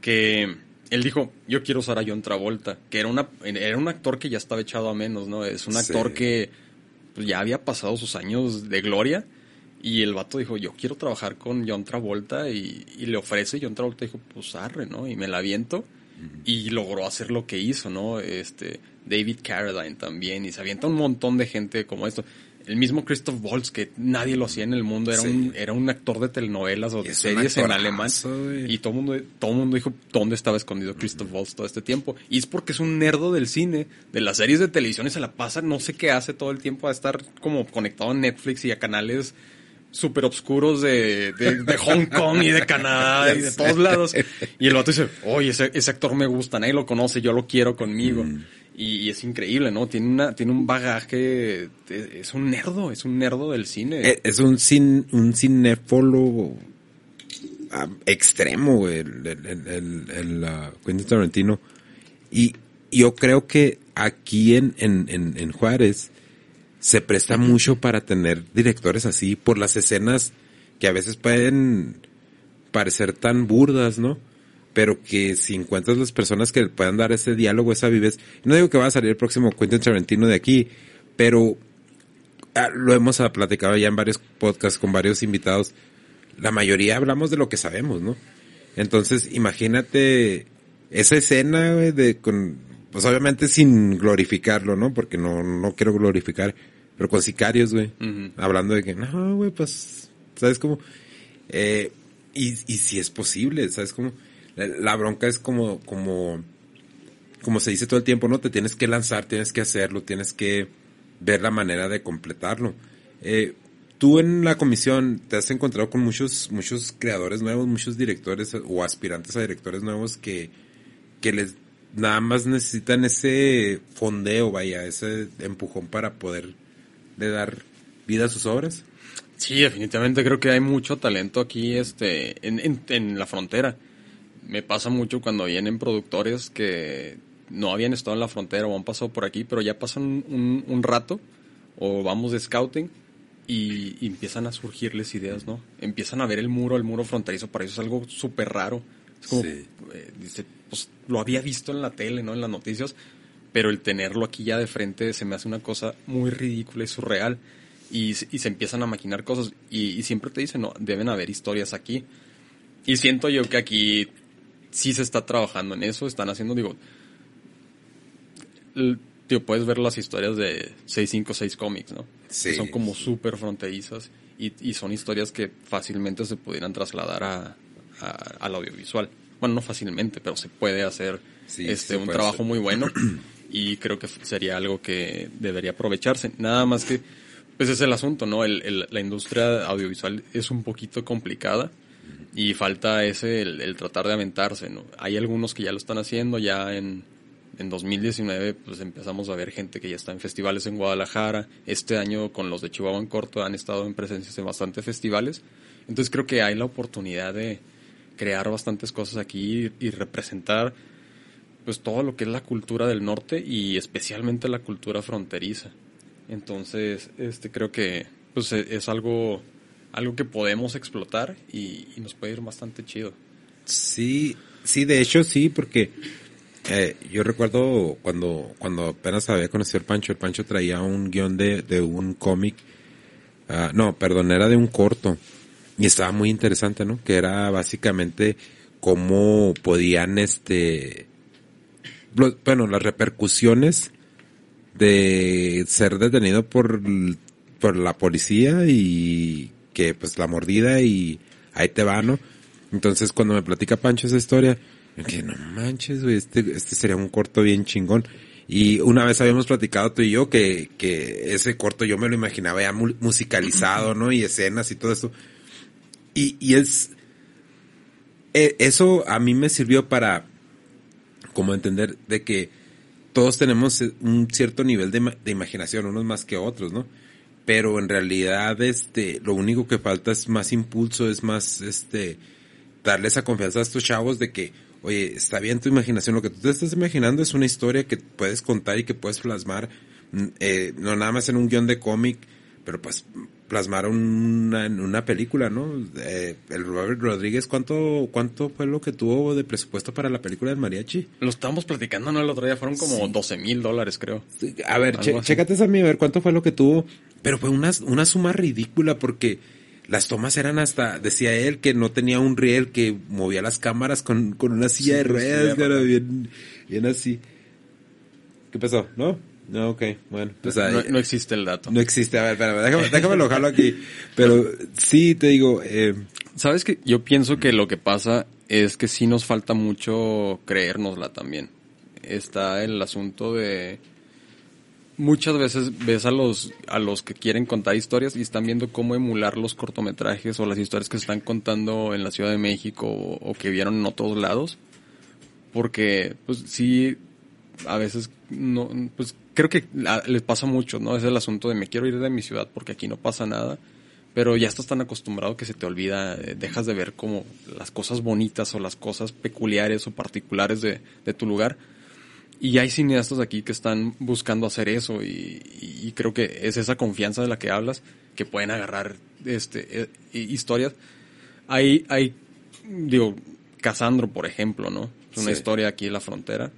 que él dijo, yo quiero usar a John Travolta, que era, una, era un actor que ya estaba echado a menos, ¿no? Es un actor que pues ya había pasado sus años de gloria. Y el vato dijo, yo quiero trabajar con John Travolta y, le ofrece. John Travolta dijo, pues arre, ¿no? Y me la aviento. y logró hacer lo que hizo, ¿no? Este, David Carradine también, y se avienta un montón de gente como esto. El mismo Christoph Waltz, que nadie lo hacía en el mundo, era, un, era un actor de telenovelas o de series en alemán. Y todo el mundo, todo mundo dijo dónde estaba escondido Christoph Waltz todo este tiempo. Y es porque es un nerdo del cine, de las series de televisión y se la pasa, no sé qué hace todo el tiempo a estar como conectado a Netflix y a canales súper obscuros de, de, Hong Kong y de Canadá y de todos lados. Y el vato dice, oye, ese, ese actor me gusta, nadie lo conoce, yo lo quiero conmigo. Mm. Y, es increíble, ¿no? Tiene una, tiene un bagaje, es un nerdo, es un nerdo del cine. Eh, es un cin, un cinéfolo ah, extremo, el, el, el, Quentin Tarantino. Y yo creo que aquí en, en, en Juárez, se presta mucho para tener directores así por las escenas que a veces pueden parecer tan burdas, ¿no? Pero que si encuentras las personas que puedan dar ese diálogo, esa vives, no digo que va a salir el próximo Quentin Tarantino de aquí, pero ah, lo hemos platicado ya en varios podcasts con varios invitados, la mayoría hablamos de lo que sabemos, ¿no? Entonces, imagínate esa escena de con, pues obviamente sin glorificarlo, ¿no? Porque no, no quiero glorificar, pero con sicarios, güey. Hablando de que, no, güey, pues, ¿sabes cómo? Eh, y, y si es posible, ¿sabes cómo? La, bronca es como, como, como se dice todo el tiempo, ¿no? Te tienes que lanzar, tienes que hacerlo, tienes que ver la manera de completarlo. Eh, tú en la comisión te has encontrado con muchos, muchos creadores nuevos, muchos directores o aspirantes a directores nuevos que, que les nada más necesitan ese fondeo, vaya, ese empujón para poder de dar vida a sus obras. Sí, definitivamente creo que hay mucho talento aquí este, en, en, la frontera. Me pasa mucho cuando vienen productores que no habían estado en la frontera o han pasado por aquí, pero ya pasan un, un rato o vamos de scouting y, empiezan a surgirles ideas, ¿no? Empiezan a ver el muro, el muro fronterizo, para eso es algo súper raro. Es como, eh, dice, pues lo había visto en la tele, ¿no? En las noticias, pero el tenerlo aquí ya de frente se me hace una cosa muy ridícula y surreal. Y, se empiezan a maquinar cosas y, siempre te dicen, no, deben haber historias aquí. Y siento yo que aquí sí se está trabajando en eso, están haciendo, digo, tío, puedes ver las historias de 656 cómics, ¿no? Que son como súper fronterizas y, son historias que fácilmente se pudieran trasladar a, al audiovisual. Bueno, no fácilmente, pero se puede hacer este, un trabajo muy bueno. y creo que sería algo que debería aprovecharse. Nada más que, pues es el asunto, ¿no? El, la industria audiovisual es un poquito complicada y falta ese, el, tratar de aventarse, ¿no? Hay algunos que ya lo están haciendo, ya en, en 2019 pues empezamos a ver gente que ya está en festivales en Guadalajara, este año con los de Chihuahua en corto han estado en presencias en bastantes festivales, entonces creo que hay la oportunidad de crear bastantes cosas aquí y representar pues todo lo que es la cultura del norte y especialmente la cultura fronteriza. Entonces, este creo que pues e, es algo algo que podemos explotar y, nos puede ir bastante chido. Sí, sí, de hecho sí, porque eh, yo recuerdo cuando cuando apenas había conocido Pancho, el Pancho traía un guion de, de un cómic, ah, no, perdón, era de un corto y estaba muy interesante, ¿no? Que era básicamente cómo podían este bueno, las repercusiones de ser detenido por, por la policía y que pues la mordida y ahí te va, ¿no? Entonces cuando me platica Pancho esa historia, me no manches, güey, este, este sería un corto bien chingón. Y una vez habíamos platicado tú y yo que, que ese corto yo me lo imaginaba ya musicalizado, ¿no? Y escenas y todo eso. Y, y es, eh, eso a mí me sirvió para, como entender de que todos tenemos un cierto nivel de, de, imaginación, unos más que otros, ¿no? Pero en realidad, este, lo único que falta es más impulso, es más, este, darle esa confianza a estos chavos de que, oye, está bien tu imaginación, lo que tú te estás imaginando es una historia que puedes contar y que puedes plasmar, mm, eh, no nada más en un guion de cómic, pero pues plasmaron una, en una película, ¿no? Eh, el Robert Rodríguez, ¿cuánto, ¿cuánto fue lo que tuvo de presupuesto para la película del mariachi? Lo estábamos platicando, ¿no? El otro día fueron como 12 mil dólares, creo. A ver, chécate a mí, a ver cuánto fue lo que tuvo. Pero fue una, una suma ridícula porque las tomas eran hasta, decía él, que no tenía un riel que movía las cámaras con, con una silla de ruedas, cara, bien, bien así. ¿Qué pasó? ¿No? No, ok, bueno. No, no, existe el dato. No existe, a ver, espérame, déjame, déjame lo jalo aquí. Pero sí, te digo... Eh, ¿Sabes que Yo pienso que lo que pasa es que sí nos falta mucho creérnosla también. Está el asunto de muchas veces ves a los a los que quieren contar historias y están viendo cómo emular los cortometrajes o las historias que se están contando en la Ciudad de México o, que vieron en otros lados porque pues sí a veces no pues creo que les pasa mucho no es el asunto de me quiero ir de mi ciudad porque aquí no pasa nada pero ya estás tan acostumbrado que se te olvida eh, dejas de ver como las cosas bonitas o las cosas peculiares o particulares de, de tu lugar y hay cineastas aquí que están buscando hacer eso y, creo que es esa confianza de la que hablas, que pueden agarrar este, eh, historias. Hay, hay, digo, Casandro, por ejemplo, ¿no? Es una historia aquí en la frontera.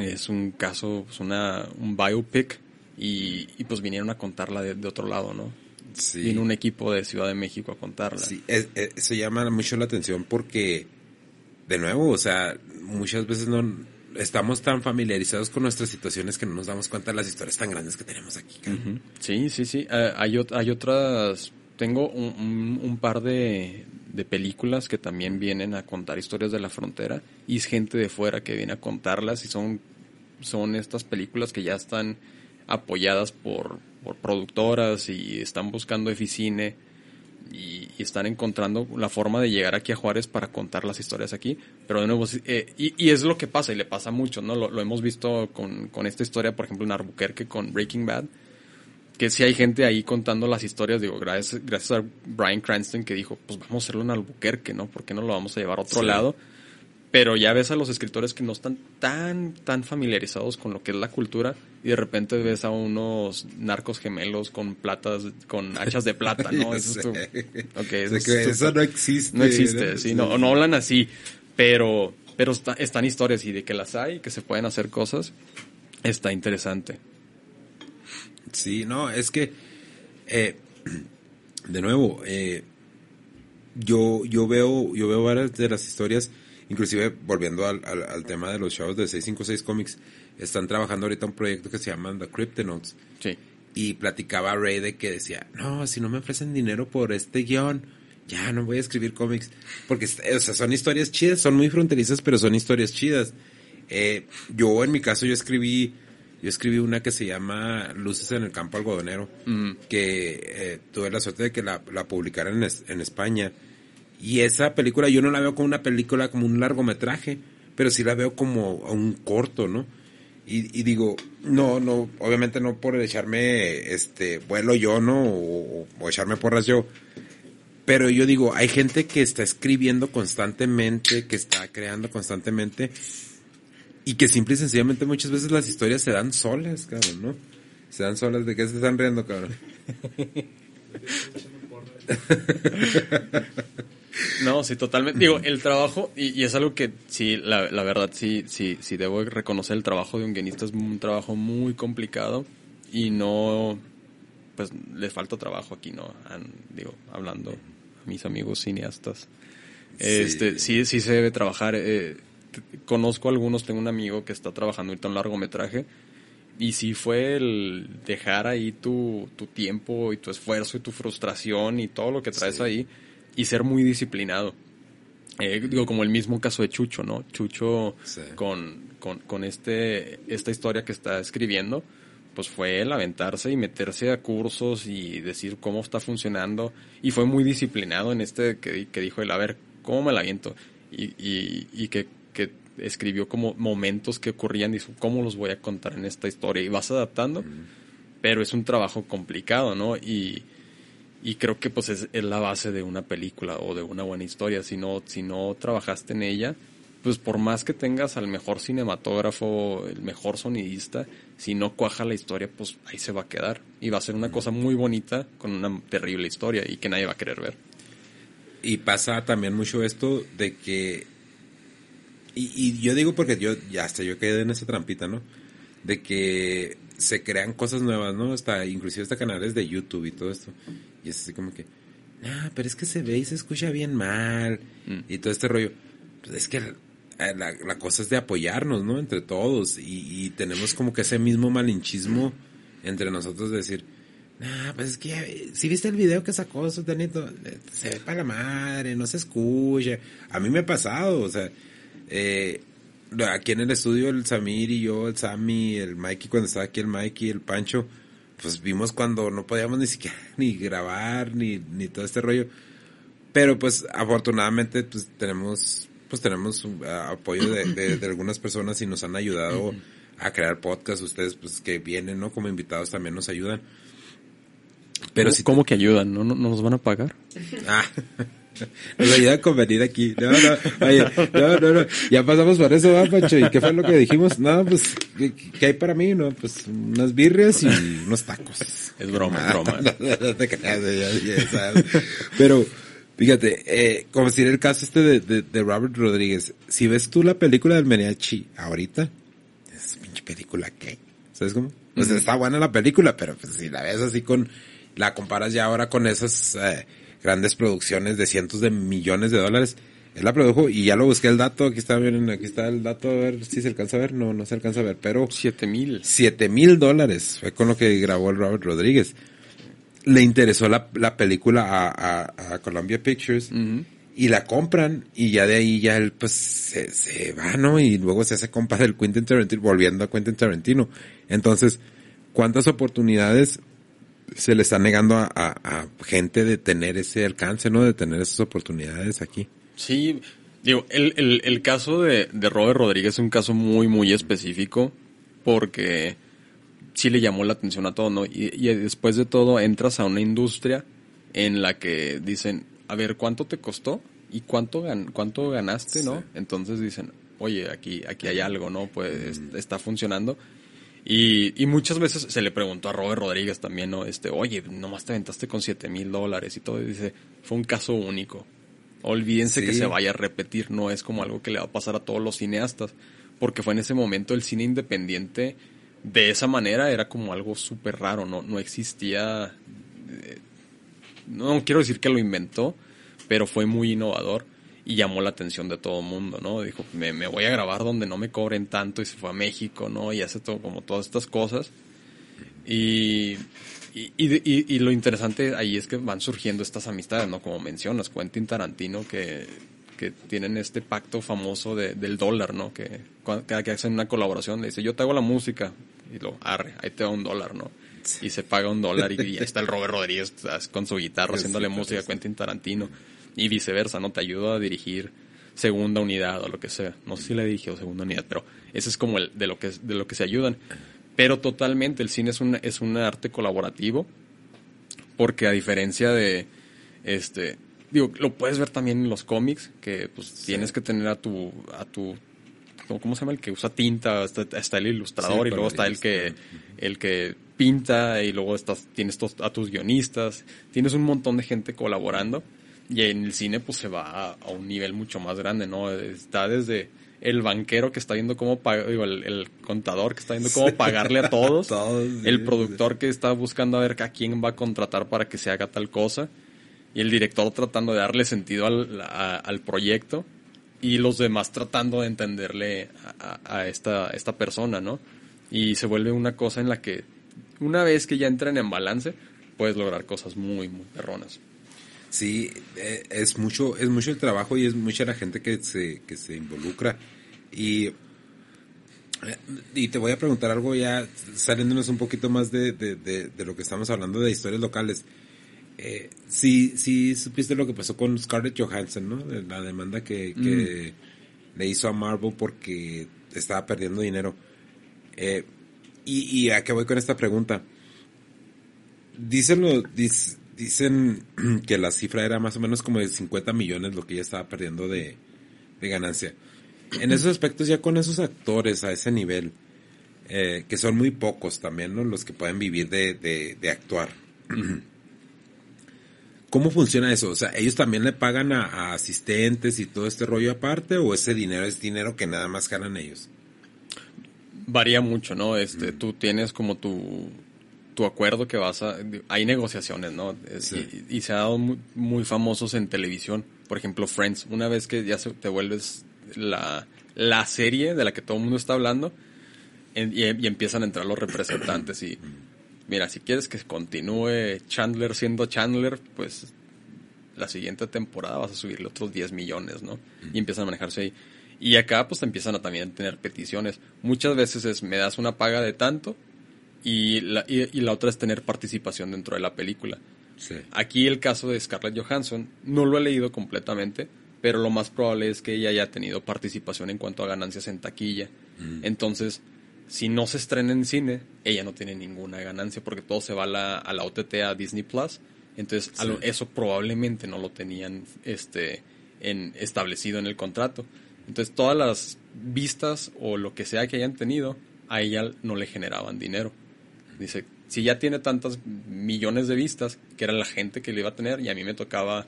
Es un caso, es una, un biopic y, pues vinieron a contarla de, otro lado, ¿no? Sí. Vino un equipo de Ciudad de México a contarla. Sí, se llama mucho la atención porque, de nuevo, o sea, muchas veces no estamos tan familiarizados con nuestras situaciones que no nos damos cuenta de las historias tan grandes que tenemos aquí. Sí, sí, sí. Eh, hay, hay otras, tengo un, par de, de, películas que también vienen a contar historias de la frontera y es gente de fuera que viene a contarlas y son, son estas películas que ya están apoyadas por, por productoras y están buscando Eficine y, están encontrando la forma de llegar aquí a Juárez para contar las historias aquí. Pero de nuevo, eh, y, es lo que pasa y le pasa mucho, ¿no? Lo, hemos visto con, con, esta historia, por ejemplo, en Albuquerque con Breaking Bad, que si hay gente ahí contando las historias, digo, gracias, gracias a Brian Cranston que dijo, pues vamos a hacerlo en Albuquerque, ¿no? ¿Por qué no lo vamos a llevar a otro lado? pero ya ves a los escritores que no están tan, tan familiarizados con lo que es la cultura y de repente ves a unos narcos gemelos con platas, con hachas de plata, ¿no? Eso, eso, no existe. No existe, sí, no, no hablan así, pero, pero están historias y de que las hay, que se pueden hacer cosas, está interesante. Sí, no, es que, eh, de nuevo, eh, yo, yo veo, yo veo varias de las historias Inclusive, volviendo al, al, tema de los shows de 656 Comics, están trabajando ahorita un proyecto que se llama The Cryptonauts. Sí. Y platicaba Ray de que decía, no, si no me ofrecen dinero por este guion, ya no voy a escribir cómics. Porque, o sea, son historias chidas, son muy fronterizas, pero son historias chidas. Eh, yo, en mi caso, yo escribí, yo escribí una que se llama Luces en el campo algodonero, mm. que eh, tuve la suerte de que la, la publicaran en, en España y esa película yo no la veo como una película, como un largometraje, pero sí la veo como un corto, ¿no? Y, digo, no, no, obviamente no por echarme, este, vuelo yo, ¿no? O, echarme porras yo. Pero yo digo, hay gente que está escribiendo constantemente, que está creando constantemente, y que simple y sencillamente muchas veces las historias se dan solas, cabrón, ¿no? Se dan solas, ¿de qué se están riendo, cabrón? No, sí, totalmente. Digo, el trabajo, y, es algo que sí, la, verdad, sí, sí, sí debo reconocer el trabajo de un guionista, es un trabajo muy complicado y no, pues le falta trabajo aquí, ¿no? digo, hablando a mis amigos cineastas. Este, sí, sí se debe trabajar. Eh, conozco a algunos, tengo un amigo que está trabajando ahorita en un largometraje y sí fue el dejar ahí tu, tu tiempo y tu esfuerzo y tu frustración y todo lo que traes ahí y ser muy disciplinado. Eh, digo, como el mismo caso de Chucho, ¿no? Chucho con, con, este, esta historia que está escribiendo, pues fue el aventarse y meterse a cursos y decir cómo está funcionando. Y fue muy disciplinado en este que, que dijo el a ver, ¿cómo me la aviento? Y, y, y que, que, escribió como momentos que ocurrían y dijo, ¿cómo los voy a contar en esta historia? Y vas adaptando, pero es un trabajo complicado, ¿no? Y, y creo que pues es, la base de una película o de una buena historia. Si no, si no trabajaste en ella, pues por más que tengas al mejor cinematógrafo, el mejor sonidista, si no cuaja la historia, pues ahí se va a quedar. Y va a ser una cosa muy bonita con una terrible historia y que nadie va a querer ver. Y pasa también mucho esto de que... Y, y yo digo porque yo ya hasta yo quedé en esa trampita, ¿no? De que se crean cosas nuevas, ¿no? Hasta, inclusive hasta canales de YouTube y todo esto. Y es así como que, ah, pero es que se ve y se escucha bien mal. Mm. Y todo este rollo. Pues es que eh, la, la cosa es de apoyarnos, ¿no? Entre todos. Y, y tenemos como que ese mismo malinchismo entre nosotros de decir, nah, pues es que si viste el video que sacó Sutanito, eh, se ve para la madre, no se escucha. A mí me ha pasado, o sea, eh, aquí en el estudio el Samir y yo, el Sammy, el Mikey, cuando estaba aquí el Mikey, el Pancho, pues vimos cuando no podíamos ni siquiera ni grabar, ni, ni todo este rollo. Pero pues afortunadamente pues tenemos pues tenemos un, apoyo de, de- de algunas personas y nos han ayudado a crear podcasts. Ustedes pues que vienen, ¿no? Como invitados también nos ayudan. Pero ¿Cómo, si cómo que ayudan? ¿No, no, no nos van a pagar? Ah, nos ayuda con venir aquí. No, no, oye, no, no, no. Ya pasamos por eso, ¿va, Pancho? ¿Y qué fue lo que dijimos? No, pues, ¿qué, qué hay para mí? No, pues, unas birrias y unos tacos. Es broma, es broma. Pero, fíjate, eh, como decir el caso este de, de, de Robert Rodríguez, si ves tú la película del mariachi ahorita, es pinche película que, ¿sabes cómo? Sea, está buena la película, pero pues si la ves así con, la comparas ya ahora con esas eh, grandes producciones de cientos de millones de dólares, él la produjo y ya lo busqué el dato, aquí está, miren, aquí está el dato, a ver si se alcanza a ver, no, no se alcanza a ver, pero Siete mil. 7 mil dólares fue con lo que grabó el Robert Rodríguez. Le interesó la, la película a, a, a Columbia Pictures y la compran y ya de ahí ya él pues se, se va, ¿no? Y luego se hace compa del Quentin Tarantino, volviendo a Quentin Tarantino. Entonces, ¿cuántas oportunidades se le está negando a, a- a gente de tener ese alcance, ¿no? De tener esas oportunidades aquí. Sí, digo, el, el, el caso de, de Robert Rodríguez es un caso muy, muy específico porque sí le llamó la atención a todo, ¿no? Y, y después de todo entras a una industria en la que dicen, a ver, ¿cuánto te costó? ¿Y cuánto, gan cuánto ganaste, no? Entonces dicen, oye, aquí, aquí hay algo, ¿no? Pues est- está funcionando. Y, y muchas veces se le preguntó a Robert Rodríguez también, ¿no? Este, oye, nomás te aventaste con siete mil dólares y todo. Y dice, fue un caso único. Olvídense Sí. que se vaya a repetir, no es como algo que le va a pasar a todos los cineastas. Porque fue en ese momento el cine independiente de esa manera era como algo súper raro, no, no existía. eh, no quiero decir que lo inventó, pero fue muy innovador y llamó la atención de todo el mundo, ¿no? Dijo, me, me voy a grabar donde no me cobren tanto y se fue a México, ¿no? Y hace todo, como todas estas cosas. Y, y, y, y- y lo interesante ahí es que van surgiendo estas amistades, ¿no? Como mencionas, Quentin Tarantino, que, que tienen este pacto famoso de- del dólar, ¿no? Que cada que hacen una colaboración le dice, yo te hago la música, y lo arre, ahí te va un dólar, ¿no? Y se paga un dólar y, y ahí está el Robert Rodríguez con su guitarra haciéndole música a. Quentin Tarantino y viceversa, ¿no? Te ayuda a dirigir segunda unidad o lo que sea. No sé si le dirigió segunda unidad, pero ese es como el de lo que de lo que se ayudan. Pero totalmente el cine es un es un arte colaborativo porque a diferencia de este digo, lo puedes ver también en los cómics que pues tienes que tener a tu a tu ¿cómo se llama? El que usa tinta, está, está el ilustrador Sí, y luego está el que el que pinta y luego estás tienes tos- a tus guionistas, tienes un montón de gente colaborando y en el cine pues se va a, a un nivel mucho más grande, ¿no? Está desde el banquero que está viendo cómo pagar, digo, el, el contador que está viendo cómo pagarle a todos, el sí. productor que está buscando a ver a quién va a contratar para que se haga tal cosa y el director tratando de darle sentido al, a- al proyecto y los demás tratando de entenderle a, a- a esta, esta persona, ¿no? Y se vuelve una cosa en la que una vez que ya entran en balance, puedes lograr cosas muy, muy perronas. Sí, eh, es mucho, es mucho el trabajo y es mucha la gente que se, que se involucra. Y, eh, y te voy a preguntar algo ya saliéndonos un poquito más de, de, de, de lo que estamos hablando de historias locales. Eh, sí, sí supiste lo que pasó con Scarlett Johansson, ¿no? La demanda que, que le hizo a Marvel porque estaba perdiendo dinero. Eh, y, y a qué voy con esta pregunta. Dicen, lo- dis- dicen que la cifra era más o menos como de 50 millones lo que ella estaba perdiendo de, de ganancia. En esos aspectos, ya con esos actores a ese nivel, eh, que son muy pocos también, ¿no? Los que pueden vivir de, de, de actuar. ¿Cómo funciona eso? O sea, ¿ellos también le pagan a, a asistentes y todo este rollo aparte? ¿O ese dinero es dinero que nada más ganan ellos? Varía mucho, ¿no? Este, tú tienes como tu, tu acuerdo que vas a... Hay negociaciones, ¿no? Y, se ha dado muy, famosos en televisión. Por ejemplo, Friends. Una vez que ya te vuelves la, la serie de la que todo el mundo está hablando y, y, empiezan a entrar los representantes y... Mira, si quieres que continúe Chandler siendo Chandler, pues la siguiente temporada vas a subirle otros 10 millones, ¿no? Y empiezan a manejarse ahí. Y acá pues empiezan a también tener peticiones. Muchas veces es, me das una paga de tanto y la, y, la otra es tener participación dentro de la película. Aquí el caso de Scarlett Johansson, no lo he leído completamente, pero lo más probable es que ella haya tenido participación en cuanto a ganancias en taquilla. Mm. Entonces, si no se estrena en cine, ella no tiene ninguna ganancia porque todo se va a la, a la OTT, a Disney Plus. Entonces, eso probablemente no lo tenían este, en, establecido en el contrato. Entonces, todas las vistas o lo que sea que hayan tenido, a ella no le generaban dinero. Dice, si ya tiene tantas millones de vistas, que era la gente que le iba a tener, y a mí me tocaba,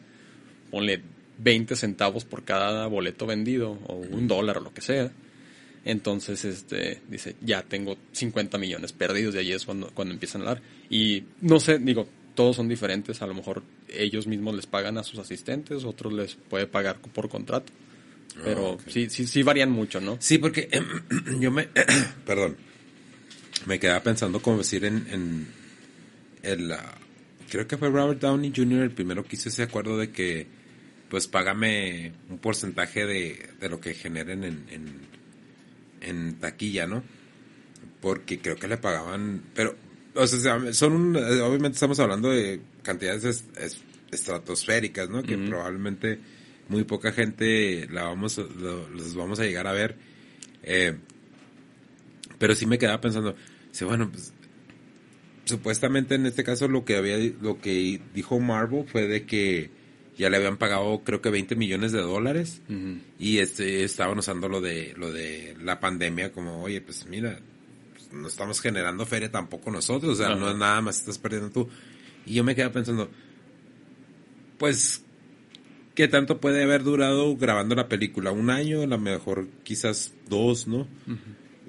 ponle 20 centavos por cada boleto vendido, o un dólar o lo que sea. Entonces, este, dice, ya tengo 50 millones perdidos, y ahí es cuando, cuando empiezan a hablar. Y no sé, digo, todos son diferentes. A lo mejor ellos mismos les pagan a sus asistentes, otros les puede pagar por contrato. Pero ah, sí, sí, sí varían mucho, ¿no? Sí, porque yo me, perdón, me quedaba pensando como decir en, en el, creo que fue Robert Downey Jr. el primero que hizo ese acuerdo de que, pues págame un porcentaje de, de lo que generen en, en, en taquilla, ¿no? Porque creo que le pagaban, pero o sea, son obviamente estamos hablando de cantidades estratosféricas, ¿no? Que probablemente muy poca gente la vamos, los vamos a llegar a ver. Eh, pero sí me quedaba pensando, bueno, pues, supuestamente en este caso lo que había, lo que dijo Marvel fue de que ya le habían pagado creo que 20 millones de dólares y este estaban usando lo de lo de la pandemia como oye pues mira no estamos generando feria tampoco nosotros, o sea, no es nada más estás perdiendo tú. Y yo me quedé pensando, pues, ¿qué tanto puede haber durado grabando la película? ¿Un año? A lo mejor quizás dos, ¿no?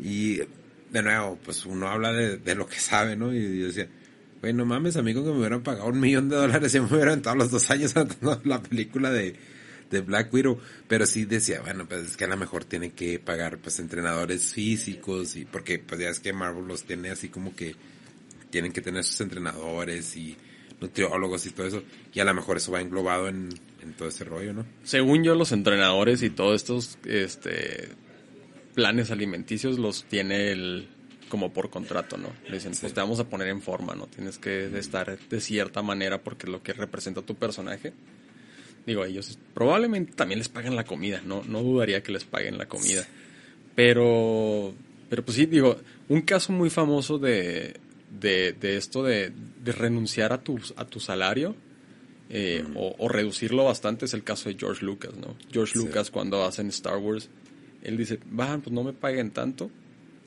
Y de nuevo, pues uno habla de, lo que sabe, ¿no? Y yo decía, bueno, mames, amigo, que me hubieran pagado un millón de dólares y me hubieran todos los dos años la película de, de Black Widow, pero sí decía, bueno, pues es que a lo mejor tiene que pagar pues entrenadores físicos y porque pues ya es que Marvel los tiene así como que tienen que tener sus entrenadores y nutriólogos y todo eso y a lo mejor eso va englobado en, todo ese rollo, ¿no? Según yo los entrenadores y todos estos este planes alimenticios los tiene el como por contrato, ¿no? Le dicen, pues te vamos a poner en forma, ¿no? Tienes que estar de cierta manera porque lo que representa tu personaje. Digo, ellos probablemente también les paguen la comida, no, no dudaría que les paguen la comida. Pero, pero pues sí, digo, un caso muy famoso de, de, esto de, renunciar a tu, a tu salario eh, o, reducirlo bastante es el caso de George Lucas, ¿no? George Lucas cuando hacen Star Wars, él dice, bajan, pues no me paguen tanto,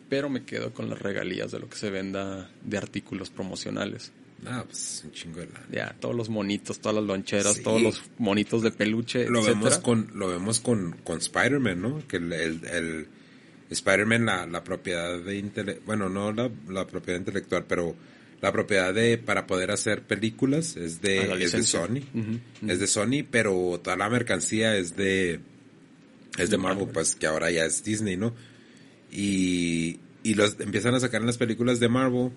pero me quedo con las regalías de lo que se venda de artículos promocionales. Ah, pues un chingo de la... Ya, todos los monitos, todas las loncheras, todos los monitos de peluche, Lo vemos con, lo vemos con, con Spider-Man, ¿no? Que el, el, Spider-Man, la, la, propiedad de intele bueno, no la, la, propiedad intelectual, pero la propiedad de, para poder hacer películas es de, es de Sony. Es de Sony, pero toda la mercancía es de, es de Marvel, pues que ahora ya es Disney, ¿no? Y, y los empiezan a sacar en las películas de Marvel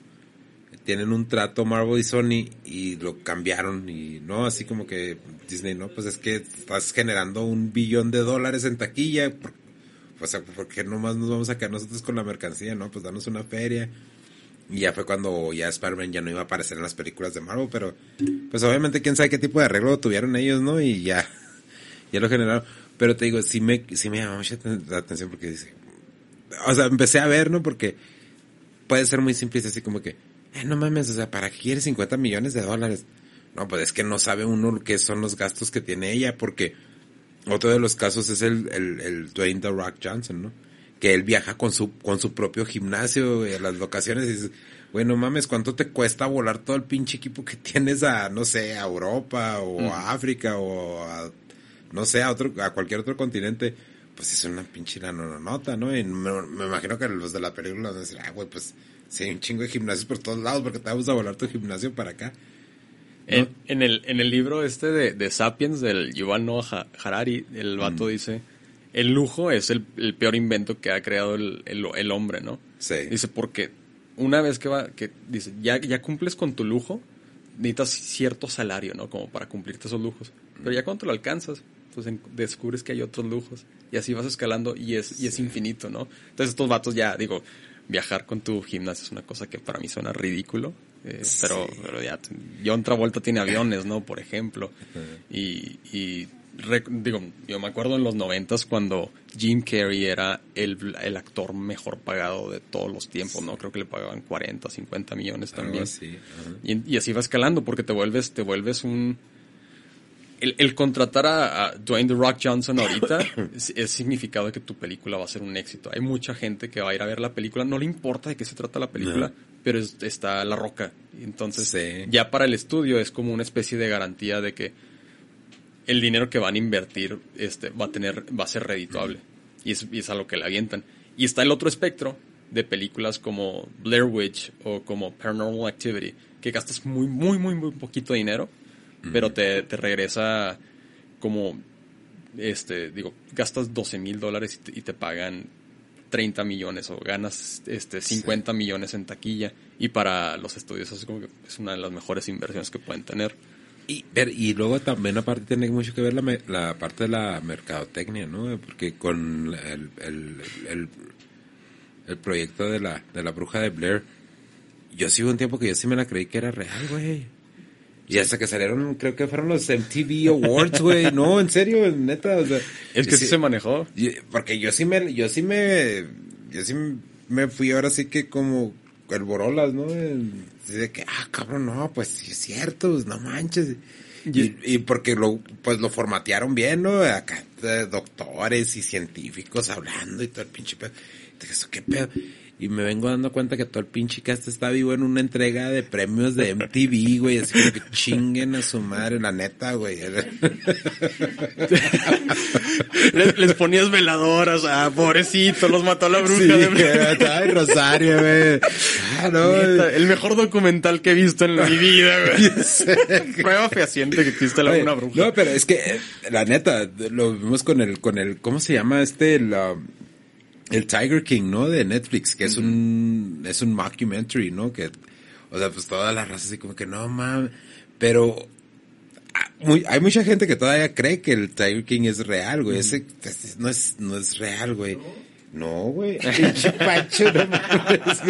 tienen un trato Marvel y Sony y lo cambiaron y no así como que Disney no pues es que estás generando un billón de dólares en taquilla pues porque nomás nos vamos a quedar nosotros con la mercancía no pues danos una feria. Y ya fue cuando ya Spider-Man ya no iba a aparecer en las películas de Marvel pero pues obviamente quién sabe qué tipo de arreglo tuvieron ellos no y ya ya lo generaron pero te digo sí me sí me llamó mucha atención porque dice o sea empecé a ver no porque puede ser muy simple así como que eh, no mames, o sea, ¿para qué quiere 50 millones de dólares? No, pues es que no sabe uno qué son los gastos que tiene ella, porque otro de los casos es el, el, el Dwayne The Rock Johnson, ¿no? Que él viaja con su, con su propio gimnasio a las locaciones y dices, bueno, mames, ¿cuánto te cuesta volar todo el pinche equipo que tienes a, no sé, a Europa o a África o a, no sé, a otro, a cualquier otro continente? Pues es una pinche nota, ¿no? Y me, imagino que los de la película van a decir, ah, güey, pues Sí, un chingo de gimnasios por todos lados porque te vamos a volar tu gimnasio para acá. En, en, el, en el libro este de, de Sapiens, del Yuval Noah Harari, el vato dice, el lujo es el, el, peor invento que ha creado el, el, el, hombre, ¿no? Sí. Dice, porque una vez que va, que dice, ya, ya cumples con tu lujo, necesitas cierto salario, ¿no? Como para cumplirte esos lujos. Pero ya cuando lo alcanzas, pues descubres que hay otros lujos. Y así vas escalando y es, y es infinito, ¿no? Entonces estos vatos ya, digo, viajar con tu gimnasio es una cosa que para mí suena ridículo. Eh, sí. pero, pero, ya, John Travolta tiene aviones, ¿no? Por ejemplo. Y, y digo, yo me acuerdo en los noventas cuando Jim Carrey era el, el, actor mejor pagado de todos los tiempos, ¿no? Creo que le pagaban 40, 50 millones también. uh -huh. y, y, así va escalando porque te vuelves, te vuelves un... El, el contratar a, a, Dwayne The Rock Johnson ahorita es, es, significado de que tu película va a ser un éxito. Hay mucha gente que va a ir a ver la película, no le importa de qué se trata la película, pero es, está La Roca. Entonces, sí. ya para el estudio es como una especie de garantía de que el dinero que van a invertir este, va a tener, va a ser redituable. Y es, y es a lo que le avientan. Y está el otro espectro de películas como Blair Witch o como Paranormal Activity, que gastas muy, muy, muy, muy poquito dinero, mm. pero te, te, regresa como, este, digo, gastas 12 mil dólares y te, y te, pagan 30 millones o ganas este, 50 sí. millones en taquilla. Y para los estudios es como que es una de las mejores inversiones que pueden tener. Y, ver, y luego también aparte tiene mucho que ver la, la parte de la mercadotecnia, ¿no? Porque con el, el, el, el, proyecto de la, de la bruja de Blair, yo sí hubo un tiempo que yo sí me la creí que era real, güey. Y hasta que salieron, creo que fueron los MTV Awards, güey. No, en serio, neta. O sea, es que sí, sí se manejó. Porque yo sí me, yo sí me, yo sí me fui ahora sí que como el Borolas, ¿no? De que, ah, cabrón, no, pues sí es cierto, pues, no manches. Y, y, porque lo, pues lo formatearon bien, ¿no? Acá doctores y científicos hablando y todo el pinche pedo. Eso, ¿qué pedo? Y me vengo dando cuenta que todo el pinche cast está vivo en una entrega de premios de MTV, güey. Así como que chinguen a su madre, la neta, güey. les, les, ponías veladoras, ah, pobrecito, los mató la bruja. Sí, de... Ay, Rosario, güey. Ah, no, neta, el mejor documental que he visto en mi vida, güey. Prueba fehaciente que existe la una bruja. No, pero es que, la neta, lo vimos con el, con el, ¿cómo se llama este? La, el Tiger King, ¿no? De Netflix, que es un, es un mockumentary, ¿no? Que, o sea, pues toda la raza así como que no mames, pero muy, hay mucha gente que todavía cree que el Tiger King es real, güey. Ese, ese, no es, no es real, güey. No, güey. Pacho, no mames,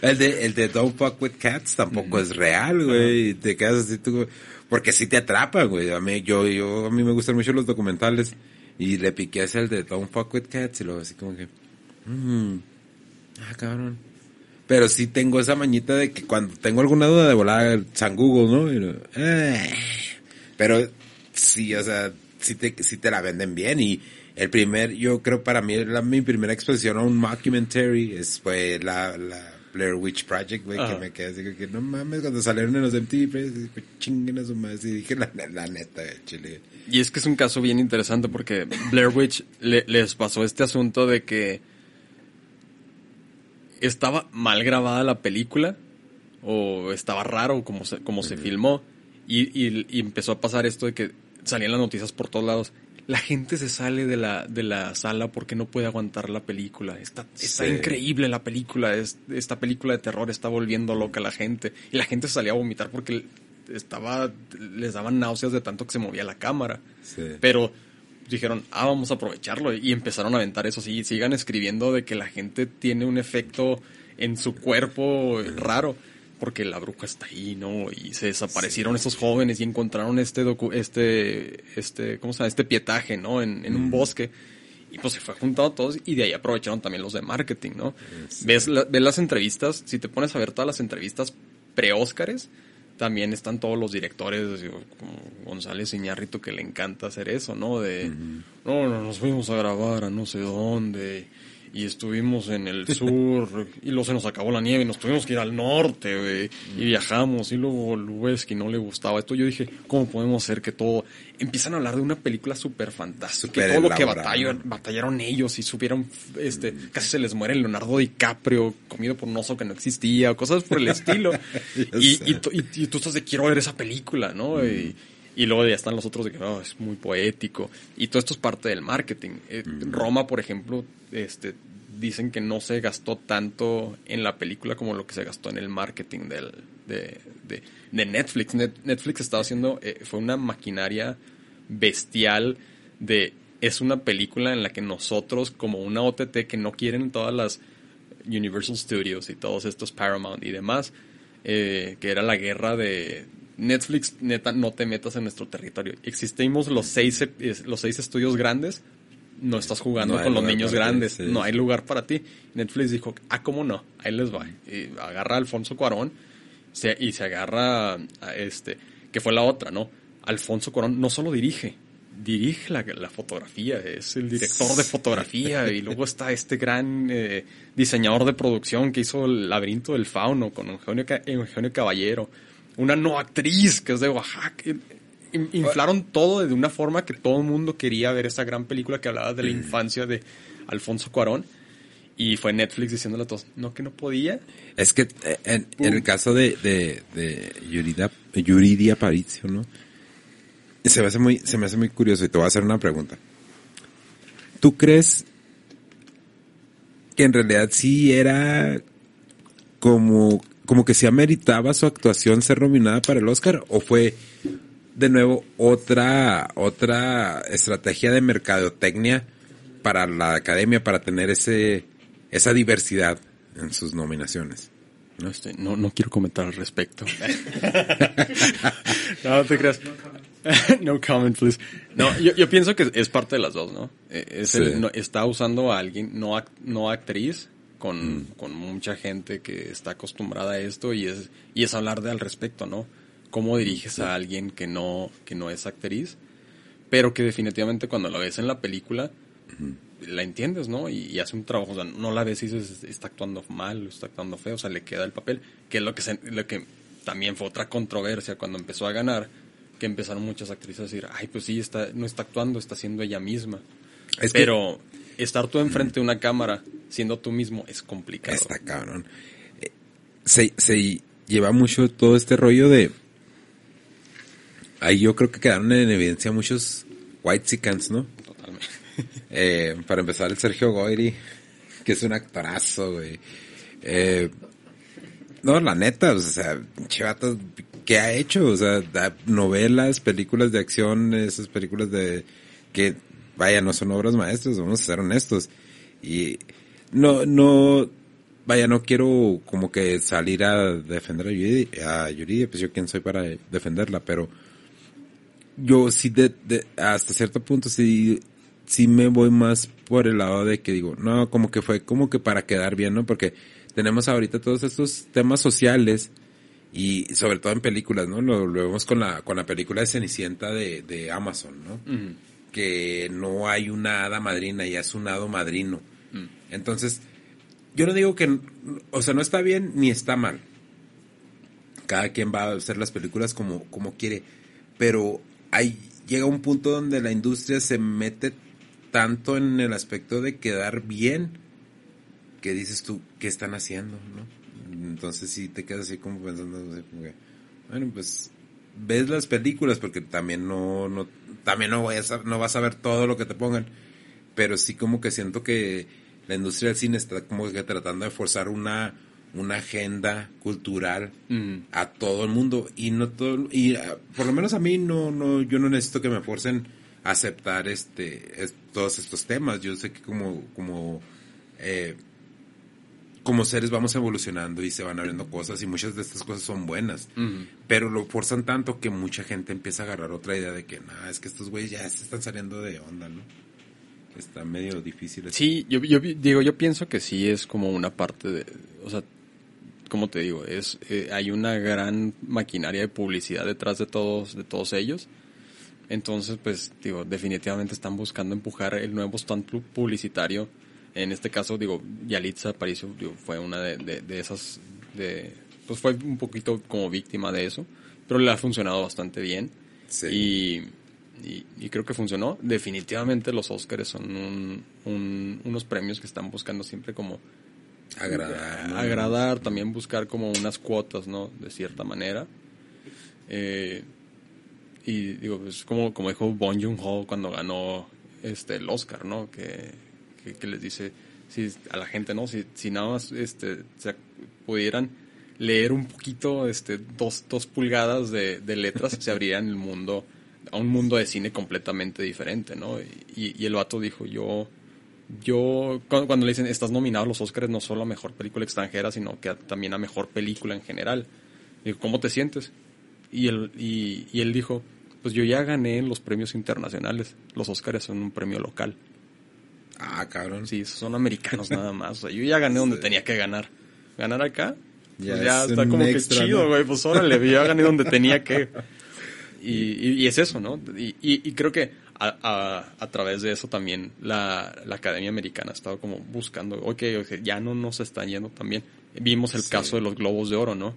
el de, el de Don't Fuck With Cats tampoco es real, güey. Te quedas así tú, porque sí te atrapa, güey. A mí, yo, yo, a mí me gustan mucho los documentales. Y le piqué hacia el de Don't Fuck With Cats y luego así como que... Mmm, ah, cabrón. Pero sí tengo esa mañita de que cuando tengo alguna duda de volar San Google, ¿no? Eh, pero sí, o sea, sí te, sí te la venden bien y el primer, yo creo para mí la, mi primera exposición a un mockumentary es, fue la, la Blair Witch Project, güey, que me quedé así que no mames, cuando salieron en los MTV, chinguen a su madre, y dije la, la neta, chile. Y es que es un caso bien interesante porque Blair Witch le, les pasó este asunto de que estaba mal grabada la película o estaba raro como se, como se filmó y, y, y, empezó a pasar esto de que salían las noticias por todos lados. La gente se sale de la, de la sala porque no puede aguantar la película. Está, está sí. increíble la película. Es, esta película de terror está volviendo loca a la gente. Y la gente se salía a vomitar porque estaba, les daban náuseas de tanto que se movía la cámara. Sí. Pero dijeron, ah, vamos a aprovecharlo. Y empezaron a aventar eso. Sí, sigan escribiendo de que la gente tiene un efecto en su cuerpo raro. Porque la bruja está ahí, ¿no? Y se desaparecieron sí. estos jóvenes y encontraron este docu este, este, ¿cómo se llama? Este pietaje, ¿no? En, en mm. un bosque. Y pues se fue juntado todos y de ahí aprovecharon también los de marketing, ¿no? Sí. ¿Ves, la, ves las entrevistas, si te pones a ver todas las entrevistas pre-Óscares, también están todos los directores, como González Iñárritu, que le encanta hacer eso, ¿no? De, uh -huh. no, no, nos fuimos a grabar a no sé dónde, y estuvimos en el sur y luego se nos acabó la nieve y nos tuvimos que ir al norte, y viajamos y luego que no le gustaba esto. Yo dije, ¿cómo podemos hacer que todo... Empiezan a hablar de una película súper fantástica, que todo lo que batallaron, batallaron ellos y supieron, este, casi se les muere Leonardo DiCaprio comido por un oso que no existía, cosas por el estilo. y, y, tú estás de quiero ver esa película, ¿no? Y, y luego ya están los otros de que oh, es muy poético. Y todo esto es parte del marketing. Eh, Roma, por ejemplo, este, dicen que no se gastó tanto en la película como lo que se gastó en el marketing del, de, de, Netflix. Netflix estaba haciendo, eh, fue una maquinaria bestial de, es una película en la que nosotros, como una OTT que no quieren todas las Universal Studios y todos estos Paramount y demás, eh, que era la guerra de, Netflix, neta, no te metas en nuestro territorio. Existimos los seis, los seis estudios grandes, no estás jugando con los niños grandes, no hay lugar para ti. Netflix dijo, ah, ¿cómo no? Ahí les va. Y agarra a Alfonso Cuarón y se agarra a este, que fue la otra, ¿no? Alfonso Cuarón no solo dirige, dirige la, fotografía, es el director de fotografía y luego está este gran eh, diseñador de producción que hizo el laberinto del fauno con Eugenio, Eugenio Caballero una no actriz que es de Oaxaca. Inflaron todo de una forma que todo el mundo quería ver esa gran película que hablaba de la mm. infancia de Alfonso Cuarón. Y fue Netflix diciéndole a todos, no, que no podía. Es que eh, en, el caso de, de, de Yuridia, Yuridia Paricio, ¿no? Se me, hace muy, se me hace muy curioso y te voy a hacer una pregunta. ¿Tú crees que en realidad sí era como como que se ameritaba su actuación ser nominada para el Oscar o fue de nuevo otra otra estrategia de mercadotecnia para la academia para tener ese esa diversidad en sus nominaciones. No, este, no, no quiero comentar al respecto. no, te creas. no comment, please. No, yo, yo, pienso que es parte de las dos, ¿no? Eh, el, está usando a alguien, no, no actriz, con, con, mucha gente que está acostumbrada a esto y es, y es hablar de al respecto, ¿no? Cómo diriges a alguien que no, que no es actriz, pero que definitivamente cuando la ves en la película, la entiendes, ¿no? Y, hace un trabajo, o sea, no la ves y dices, está actuando mal, está actuando feo, o sea, le queda el papel, que es lo que, se, lo que también fue otra controversia cuando empezó a ganar, que empezaron muchas actrices a decir, ay, pues sí, está, no está actuando, está siendo ella misma. Pero estar tú enfrente de una cámara siendo tú mismo es complicado. Está cabrón. Eh, se, se lleva mucho todo este rollo de... Ahí yo creo que quedaron en evidencia muchos white sicans, ¿no? Totalmente. Eh, para empezar, el Sergio Goyri, que es un actorazo, güey. Eh, no, la neta, o sea, chivato, ¿qué ha hecho? O sea, novelas, películas de acción, esas películas de que, vaya, no son obras maestras, vamos a ser honestos. Y no, no, vaya, no quiero como que salir a defender a Yuridia, pues yo quién soy para defenderla, pero yo sí de, hasta cierto punto sí, sí me voy más por el lado de que digo, no, como que fue como que para quedar bien, ¿no? Porque tenemos ahorita todos estos temas sociales y sobre todo en películas, ¿no? Lo, vemos con la, con la película de Cenicienta de, de Amazon, ¿no? Que no hay una hada madrina, ya es un hado madrino entonces, yo no digo que, o sea, no está bien ni está mal. Cada quien va a hacer las películas como, como quiere. Pero ahí llega un punto donde la industria se mete tanto en el aspecto de quedar bien que dices tú, ¿qué están haciendo? ¿no? Entonces sí te quedas así como pensando, bueno, pues ves las películas porque también no, no también no, voy a, no vas a ver todo lo que te pongan, pero sí como que siento que la industria del cine está como que tratando de forzar una una agenda cultural mm. a todo el mundo y no todo y ah, por lo menos a mí no no yo no necesito que me forcen a aceptar este todos estos temas yo sé que como como eh, como seres vamos evolucionando y se van abriendo cosas y muchas de estas cosas son buenas pero lo forzan tanto que mucha gente empieza a agarrar otra idea de que nada es que estos güeyes ya se están saliendo de onda no está medio difícil. Sí, yo, yo digo, yo pienso que sí es como una parte de, o sea, como te digo, es eh, hay una gran maquinaria de publicidad detrás de todos de todos ellos. Entonces, pues digo, definitivamente están buscando empujar el nuevo stand publicitario En este caso, digo, Yalitza Aparicio digo, fue una de, de, de esas, de, pues fue un poquito como víctima de eso, pero le ha funcionado bastante bien. Sí. Y, y, y creo que funcionó. Definitivamente los Oscars son un, un- unos premios que están buscando siempre como Agradar. ¿no? agradar, también buscar como unas cuotas, ¿no? De cierta manera. Eh, y digo, pues como, como dijo Bon Joon-ho cuando ganó este, el Oscar, ¿no? Que, que, les dice si, a la gente, ¿no? Si, si nada más este, se pudieran leer un poquito, este, dos, dos pulgadas de, letras, se abrirían el mundo, a un mundo de cine completamente diferente, ¿no? Y, el vato dijo, yo yo, cu- cuando le dicen, estás nominado a los Oscars no solo a Mejor Película Extranjera, sino que también a Mejor Película en general. Digo, ¿cómo te sientes? Y él, y, él dijo, pues yo ya gané los premios internacionales. Los Oscars son un premio local. Ah, cabrón. Sí, esos son americanos nada más. O sea, yo ya gané donde tenía que ganar. Ganar acá, Ya pues ya es está como extra, que chido, ¿no? güey. Pues órale, yo ya gané donde tenía que. Y, y, y es eso, ¿no? Y, y, creo que a, a, a través de eso también la, la Academia Americana ha estado como buscando, ok, ok, ya no nos están yendo tan bien. Vimos el Sí. caso de los Globos de Oro, ¿no?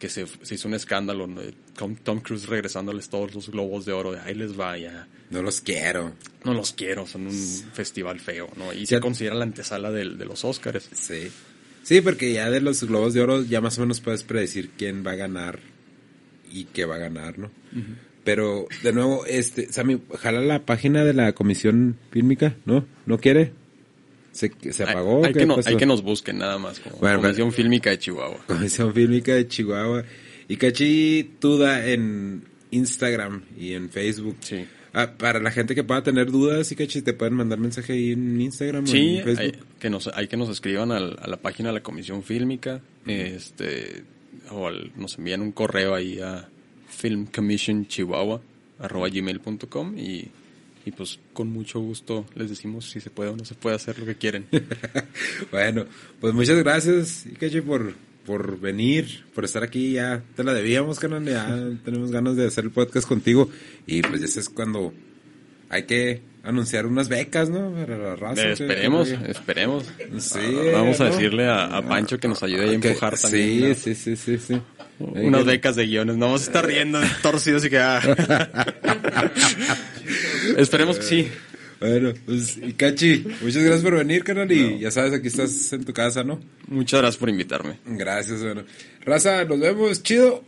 Que se, se hizo un escándalo. Tom, Tom Cruise regresándoles todos los Globos de Oro, de ahí les va, ya. No los quiero. No los quiero, son un festival feo, ¿no? Y Sí. se considera la antesala del- de los Oscars. Sí. Sí, porque ya de los globos de oro ya más o menos puedes predecir quién va a ganar y qué va a ganar, ¿no? Pero, de nuevo, este, Sammy, jala la página de la comisión fílmica, ¿no? ¿No quiere? ¿Se, se apagó? Hay, hay ¿Qué que no- pasó? hay que nos busquen nada más, como Bueno, Comisión Fílmica de Chihuahua. Comisión Fílmica de Chihuahua. Y Cachi Tuda en Instagram y en Facebook. Sí. Ah, para la gente que pueda tener dudas, y Cachi, te pueden mandar mensaje ahí en Instagram o Sí, en Facebook. hay que, nos, hay que nos escriban al- a la página de la Comisión Fílmica, este, o al- nos envían un correo ahí a filmcommissionchihuahua arroba gmail.com y, y pues con mucho gusto les decimos si se puede o no se puede hacer lo que quieren. Bueno, pues muchas gracias, Ikechi, por, por venir, por estar aquí. Ya te la debíamos, canon. Ya tenemos ganas de hacer el podcast contigo. Y pues ese es cuando hay que anunciar unas becas, ¿no? Para la raza. Eh, esperemos, que- esperemos. Sí, Ah, Vamos a decirle a, a Pancho que nos ayude a que- empujar también. ¿no? Sí, sí, sí, sí. Unas becas de guiones. No vamos a estar riendo torcidos y que. Ah. Esperemos que sí. Bueno, pues, Ikachi, muchas gracias por venir, canal. Y ya sabes, aquí estás en tu casa, ¿no? Muchas gracias por invitarme. Gracias, bueno. Raza, nos vemos. Chido.